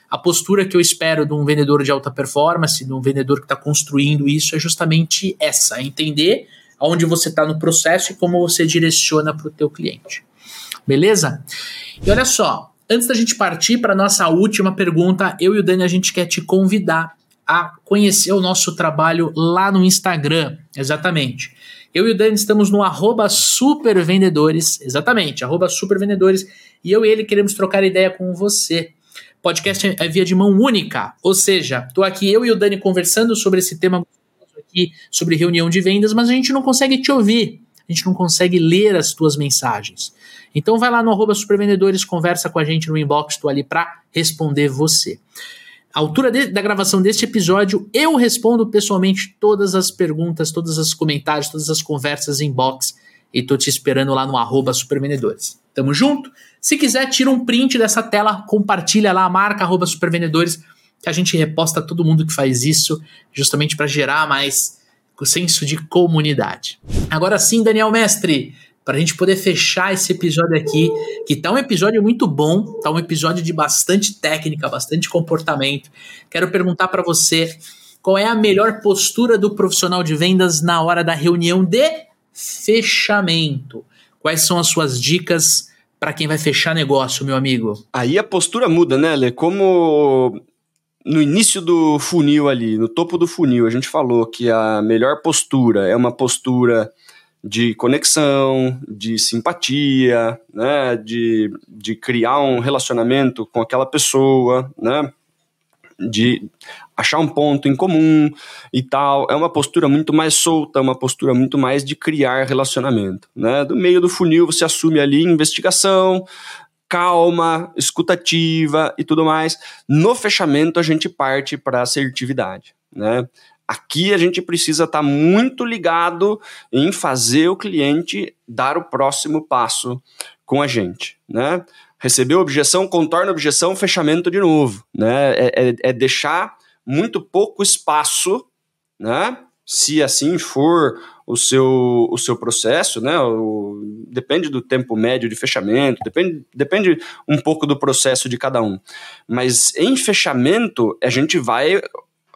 a postura que eu espero de um vendedor de alta performance, de um vendedor que está construindo isso, é justamente essa: é entender aonde você está no processo e como você direciona para o teu cliente. Beleza? E olha só, antes da gente partir para nossa última pergunta, eu e o Dani a gente quer te convidar a conhecer o nosso trabalho lá no Instagram. Exatamente. Eu e o Dani estamos no arroba supervendedores, exatamente, arroba supervendedores, e eu e ele queremos trocar ideia com você. Podcast é via de mão única, ou seja, tô aqui eu e o Dani conversando sobre esse tema aqui, sobre reunião de vendas, mas a gente não consegue te ouvir, a gente não consegue ler as tuas mensagens. Então vai lá no arroba supervendedores, conversa com a gente no inbox, tô ali para responder você. A altura de, da gravação deste episódio, eu respondo pessoalmente todas as perguntas, todos os comentários, todas as conversas inbox e tô te esperando lá no arroba supervendedores. Tamo junto? Se quiser, tira um print dessa tela, compartilha lá, marca arroba supervendedores, que a gente reposta todo mundo que faz isso, justamente para gerar mais senso de comunidade. Agora sim, Daniel Mestre, para a gente poder fechar esse episódio aqui, que tá um episódio muito bom, tá um episódio de bastante técnica, bastante comportamento. Quero perguntar para você qual é a melhor postura do profissional de vendas na hora da reunião de fechamento. Quais são as suas dicas para quem vai fechar negócio, meu amigo? Aí a postura muda, né, Lê? Como no início do funil ali, no topo do funil, a gente falou que a melhor postura é uma postura de conexão, de simpatia, né, de, de criar um relacionamento com aquela pessoa, né, de achar um ponto em comum e tal. É uma postura muito mais solta, uma postura muito mais de criar relacionamento. Né? Do meio do funil você assume ali investigação, calma, escutativa e tudo mais. No fechamento a gente parte para assertividade. Né? Aqui a gente precisa estar tá muito ligado em fazer o cliente dar o próximo passo com a gente, né? Recebeu objeção, contorna objeção, fechamento de novo, né? É, é, é deixar muito pouco espaço, né? Se assim for o seu, o seu processo, né? O, depende do tempo médio de fechamento, depende, depende um pouco do processo de cada um. Mas em fechamento, a gente vai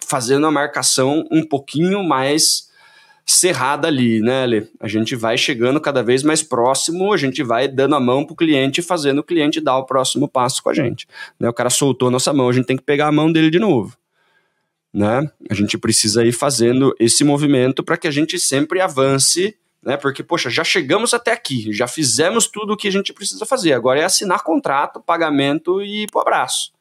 fazendo a marcação um pouquinho mais cerrada ali, né, Ale? A gente vai chegando cada vez mais próximo, a gente vai dando a mão pro cliente, fazendo o cliente dar o próximo passo com a gente. Né? O cara soltou a nossa mão, a gente tem que pegar a mão dele de novo né? A gente precisa ir fazendo esse movimento para que a gente sempre avance, né? Porque, poxa, já chegamos até aqui, já fizemos tudo o que a gente precisa fazer. Agora é assinar contrato, pagamento e ir pro abraço,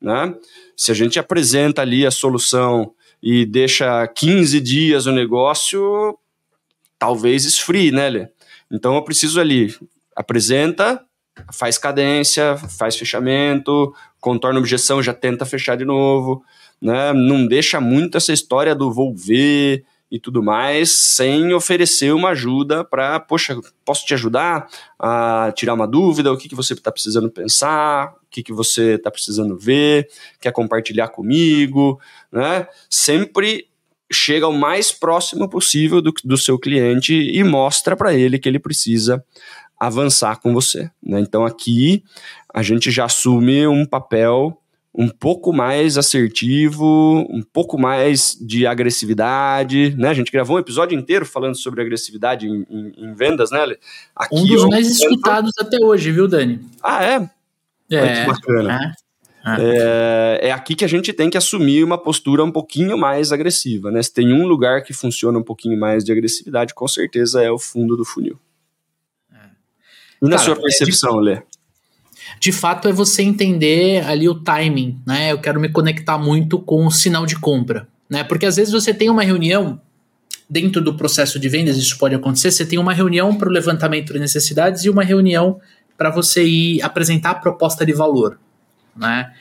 né? Se a gente apresenta ali a solução e deixa 15 dias o negócio, talvez esfrie, né, Lê? Então eu preciso ali, apresenta, faz cadência, faz fechamento, contorna objeção, já tenta fechar de novo, né? Não deixa muito essa história do vou ver e tudo mais, sem oferecer uma ajuda para, poxa, posso te ajudar a tirar uma dúvida, o que, que você está precisando pensar, o que, que você está precisando ver, quer compartilhar comigo, né? Sempre chega o mais próximo possível do, do seu cliente e mostra para ele que ele precisa avançar com você. Né? Então aqui a gente já assume um papel um pouco mais assertivo, um pouco mais de agressividade, né? A gente gravou um episódio inteiro falando sobre agressividade em, em, em vendas, né? Aqui um dos mais escutados até hoje, viu, Dani? Ah, é? É. que bacana. É. É, é aqui que a gente tem que assumir uma postura um pouquinho mais agressiva, né? Se tem um lugar que funciona um pouquinho mais de agressividade, com certeza é o fundo do funil. E na Cara, sua percepção, é Lê? De fato, é você entender ali o timing, né? Eu quero me conectar muito com o sinal de compra, né? Porque às vezes você tem uma reunião dentro do processo de vendas, isso pode acontecer. Você tem uma reunião para o levantamento de necessidades e uma reunião para você ir apresentar a proposta de valor, né?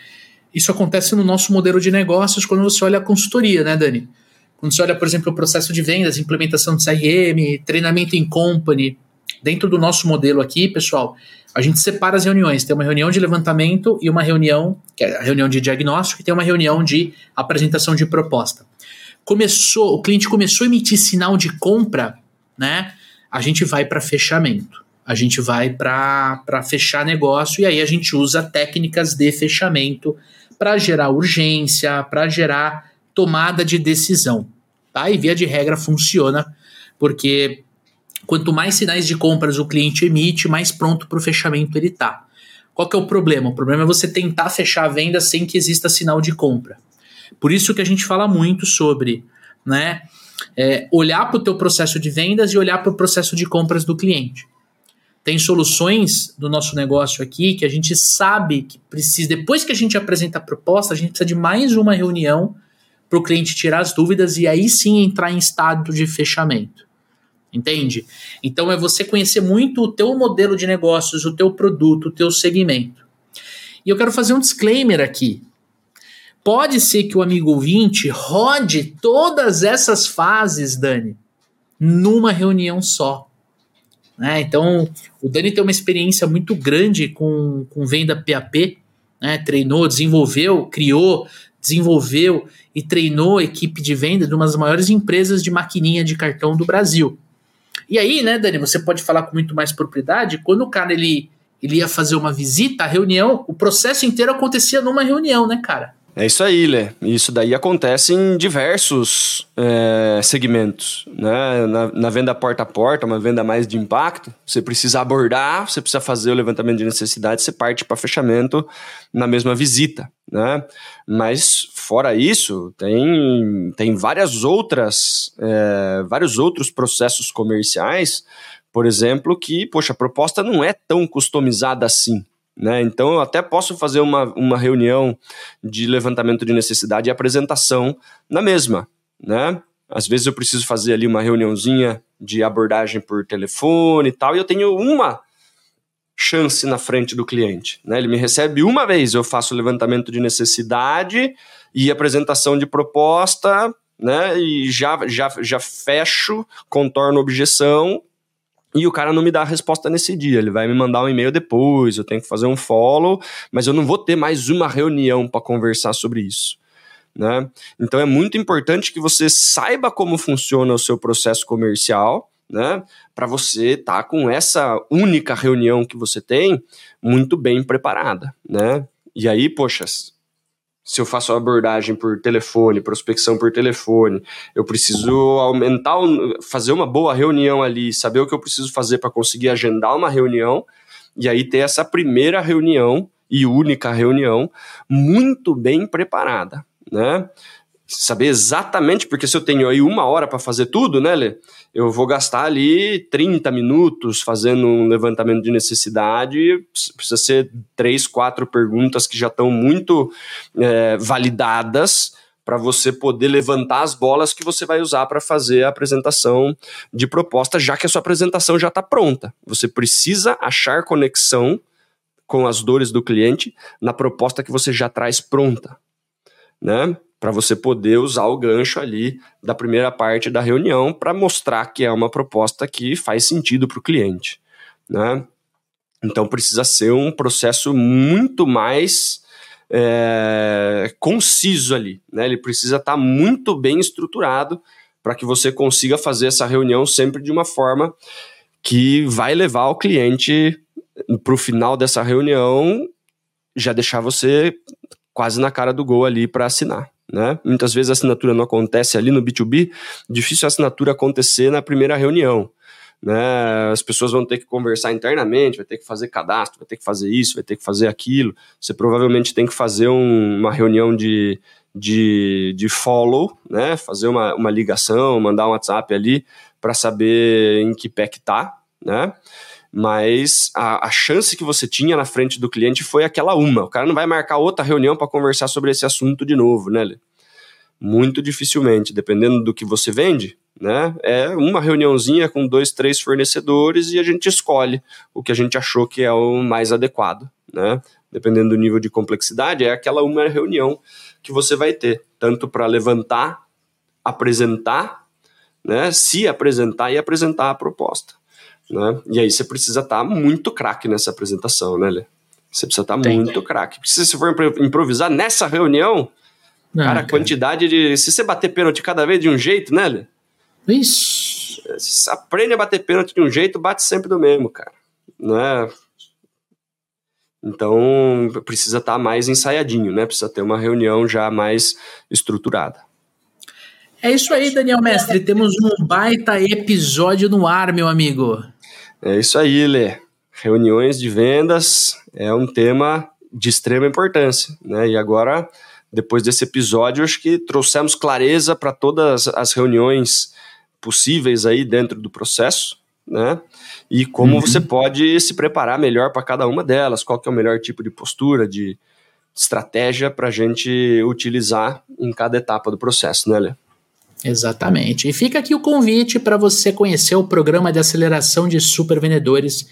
Isso acontece no nosso modelo de negócios quando você olha a consultoria, né, Dani? Quando você olha, por exemplo, o processo de vendas, implementação de CRM, treinamento em company, Dentro do nosso modelo aqui, pessoal, a gente separa as reuniões. Tem uma reunião de levantamento e uma reunião, que é a reunião de diagnóstico, e tem uma reunião de apresentação de proposta. Começou, o cliente começou a emitir sinal de compra, né? A gente vai para fechamento. A gente vai para fechar negócio e aí a gente usa técnicas de fechamento para gerar urgência, para gerar tomada de decisão. Tá? E via de regra funciona, porque Quanto mais sinais de compras o cliente emite, mais pronto para o fechamento ele está. Qual que é o problema? O problema é você tentar fechar a venda sem que exista sinal de compra. Por isso que a gente fala muito sobre né, é, olhar para o teu processo de vendas e olhar para o processo de compras do cliente. Tem soluções do nosso negócio aqui que a gente sabe que precisa, depois que a gente apresenta a proposta, a gente precisa de mais uma reunião para o cliente tirar as dúvidas e aí sim entrar em estado de fechamento entende? Então é você conhecer muito o teu modelo de negócios, o teu produto, o teu segmento. E eu quero fazer um disclaimer aqui. Pode ser que o amigo ouvinte rode todas essas fases, Dani, numa reunião só. Né? Então, o Dani tem uma experiência muito grande com, com venda PAP, né? treinou, desenvolveu, criou, desenvolveu e treinou a equipe de venda de uma das maiores empresas de maquininha de cartão do Brasil. E aí, né, Dani, você pode falar com muito mais propriedade, quando o cara ele, ele ia fazer uma visita, a reunião, o processo inteiro acontecia numa reunião, né, cara? É isso aí, Lê. Isso daí acontece em diversos é, segmentos. Né? Na, na, venda porta a porta, uma venda mais de impacto, você precisa abordar, você precisa fazer o levantamento de necessidade, você parte para fechamento na mesma visita. Né? Mas fora isso, tem, tem várias outras, é, vários outros processos comerciais, por exemplo, que, poxa, a proposta não é tão customizada assim. Né? Então, eu até posso fazer uma, uma reunião de levantamento de necessidade e apresentação na mesma. Né? Às vezes eu preciso fazer ali uma reuniãozinha de abordagem por telefone e tal, e eu tenho uma chance na frente do cliente. Né? Ele me recebe uma vez, eu faço o levantamento de necessidade e apresentação de proposta, né? E já, já, já fecho, contorno objeção e o cara não me dá a resposta nesse dia. Ele vai me mandar um e-mail depois, eu tenho que fazer um follow, mas eu não vou ter mais uma reunião para conversar sobre isso. Né? Então é muito importante que você saiba como funciona o seu processo comercial, né? Para você estar tá com essa única reunião que você tem muito bem preparada, né? E aí, poxa, se eu faço abordagem por telefone, prospecção por telefone, eu preciso aumentar, fazer uma boa reunião ali, saber o que eu preciso fazer para conseguir agendar uma reunião, e aí ter essa primeira reunião e única reunião muito bem preparada, né? Saber exatamente, porque se eu tenho aí uma hora para fazer tudo, né, Lê? Eu vou gastar ali 30 minutos fazendo um levantamento de necessidade, precisa ser três, quatro perguntas que já estão muito é, validadas para você poder levantar as bolas que você vai usar para fazer a apresentação de proposta, já que a sua apresentação já está pronta. Você precisa achar conexão com as dores do cliente na proposta que você já traz pronta, né? Para você poder usar o gancho ali da primeira parte da reunião para mostrar que é uma proposta que faz sentido para o cliente, né? Então precisa ser um processo muito mais é, conciso ali, né? Ele precisa estar tá muito bem estruturado para que você consiga fazer essa reunião sempre de uma forma que vai levar o cliente para o final dessa reunião já deixar você quase na cara do gol ali para assinar. Né? Muitas vezes a assinatura não acontece ali no B2B, difícil a assinatura acontecer na primeira reunião. Né? As pessoas vão ter que conversar internamente, vai ter que fazer cadastro, vai ter que fazer isso, vai ter que fazer aquilo. Você provavelmente tem que fazer um, uma reunião de, de, de follow, né? fazer uma, uma ligação, mandar um WhatsApp ali para saber em que pé que tá, né? Mas a, a, chance que você tinha na frente do cliente foi aquela uma. O cara não vai marcar outra reunião para conversar sobre esse assunto de novo, né, Lê? Muito dificilmente, dependendo do que você vende, né? É uma reuniãozinha com dois, três fornecedores e a gente escolhe o que a gente achou que é o mais adequado, né? Dependendo do nível de complexidade, é aquela uma reunião que você vai ter, tanto para levantar, apresentar, né? Se apresentar e apresentar a proposta. Né? E aí você precisa estar tá muito craque nessa apresentação, né, Lê? Você precisa estar tá muito craque. Se você for improvisar nessa reunião, Não, cara, a quantidade de. Se você bater pênalti cada vez de um jeito, né, Lê? Isso. Se você aprende a bater pênalti de um jeito, bate sempre do mesmo, cara. Né? Então precisa estar tá mais ensaiadinho, né? Precisa ter uma reunião já mais estruturada. É isso aí, Daniel Mestre. Temos um baita episódio no ar, meu amigo. É isso aí, Lê. Reuniões de vendas é um tema de extrema importância, né? E agora, depois desse episódio, acho que trouxemos clareza para todas as reuniões possíveis aí dentro do processo, né? E como uhum. você pode se preparar melhor para cada uma delas, qual que é o melhor tipo de postura, de estratégia para a gente utilizar em cada etapa do processo, né, Lê? Exatamente. E fica aqui o convite para você conhecer o programa de aceleração de supervendedores.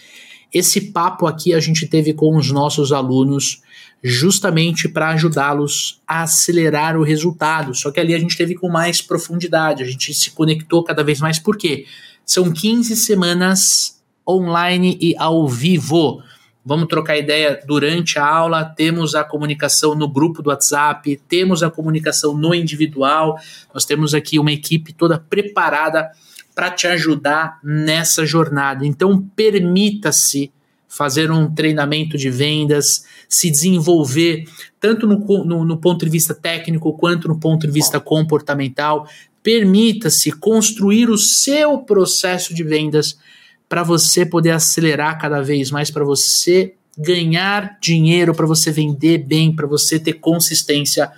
Esse papo aqui a gente teve com os nossos alunos justamente para ajudá-los a acelerar o resultado. Só que ali a gente teve com mais profundidade, a gente se conectou cada vez mais. Por quê? São 15 semanas online e ao vivo vamos trocar ideia durante a aula, temos a comunicação no grupo do WhatsApp, temos a comunicação no individual. Nós temos aqui uma equipe toda preparada para te ajudar nessa jornada. Então, permita-se fazer um treinamento de vendas, se desenvolver tanto no, no, no ponto de vista técnico quanto no ponto de vista comportamental. Permita-se construir o seu processo de vendas para você poder acelerar cada vez mais, para você ganhar dinheiro, para você vender bem, para você ter consistência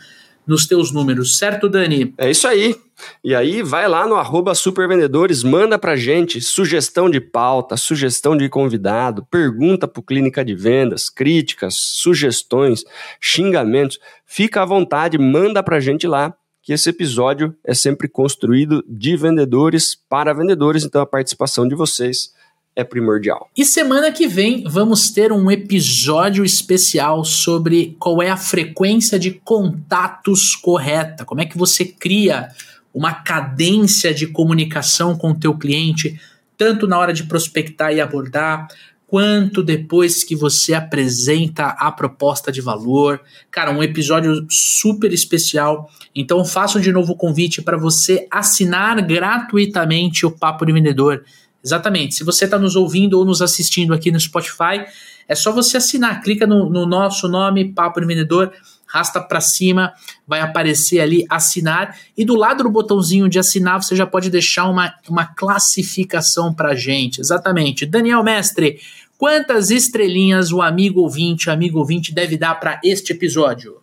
nos teus números, certo, Dani? É isso aí. E aí, vai lá no arroba supervendedores, manda pra gente sugestão de pauta, sugestão de convidado, pergunta pro Clínica de Vendas, críticas, sugestões, xingamentos. Fica à vontade, manda pra gente lá, que esse episódio é sempre construído de vendedores para vendedores, então a participação de vocês é primordial. E semana que vem vamos ter um episódio especial sobre qual é a frequência de contatos correta, como é que você cria uma cadência de comunicação com o teu cliente, tanto na hora de prospectar e abordar, quanto depois que você apresenta a proposta de valor. Cara, um episódio super especial. Então faço de novo o convite para você assinar gratuitamente o Papo de Vendedor Exatamente. Se você está nos ouvindo ou nos assistindo aqui no Spotify, é só você assinar. Clica no, no nosso nome, Papo de Vendedor, rasta para cima, vai aparecer ali assinar. E do lado do botãozinho de assinar, você já pode deixar uma, uma classificação para gente. Exatamente. Daniel Mestre, quantas estrelinhas o amigo ouvinte, amigo ouvinte deve dar para este episódio?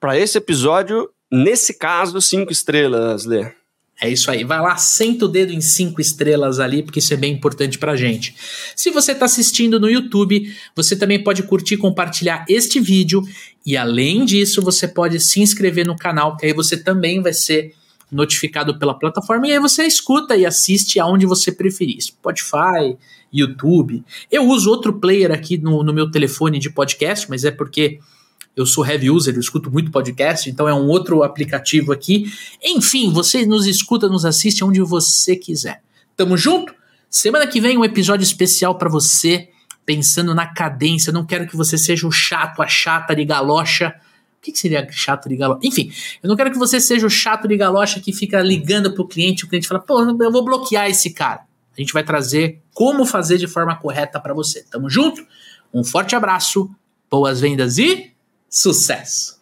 Para esse episódio, nesse caso, cinco estrelas, Lê. É isso aí. Vai lá, senta o dedo em cinco estrelas ali, porque isso é bem importante pra gente. Se você está assistindo no YouTube, você também pode curtir e compartilhar este vídeo. E além disso, você pode se inscrever no canal, que aí você também vai ser notificado pela plataforma. E aí você escuta e assiste aonde você preferir. Spotify, YouTube. Eu uso outro player aqui no, no meu telefone de podcast, mas é porque eu sou heavy user, eu escuto muito podcast, então é um outro aplicativo aqui. Enfim, você nos escuta, nos assiste onde você quiser. Tamo junto? Semana que vem um episódio especial para você, pensando na cadência. Não quero que você seja o chato, a chata de galocha. O que, que seria chato de galocha? Enfim, eu não quero que você seja o chato de galocha que fica ligando pro cliente, o cliente fala, pô, eu vou bloquear esse cara. A gente vai trazer como fazer de forma correta para você. Tamo junto? Um forte abraço, boas vendas e Sucesso!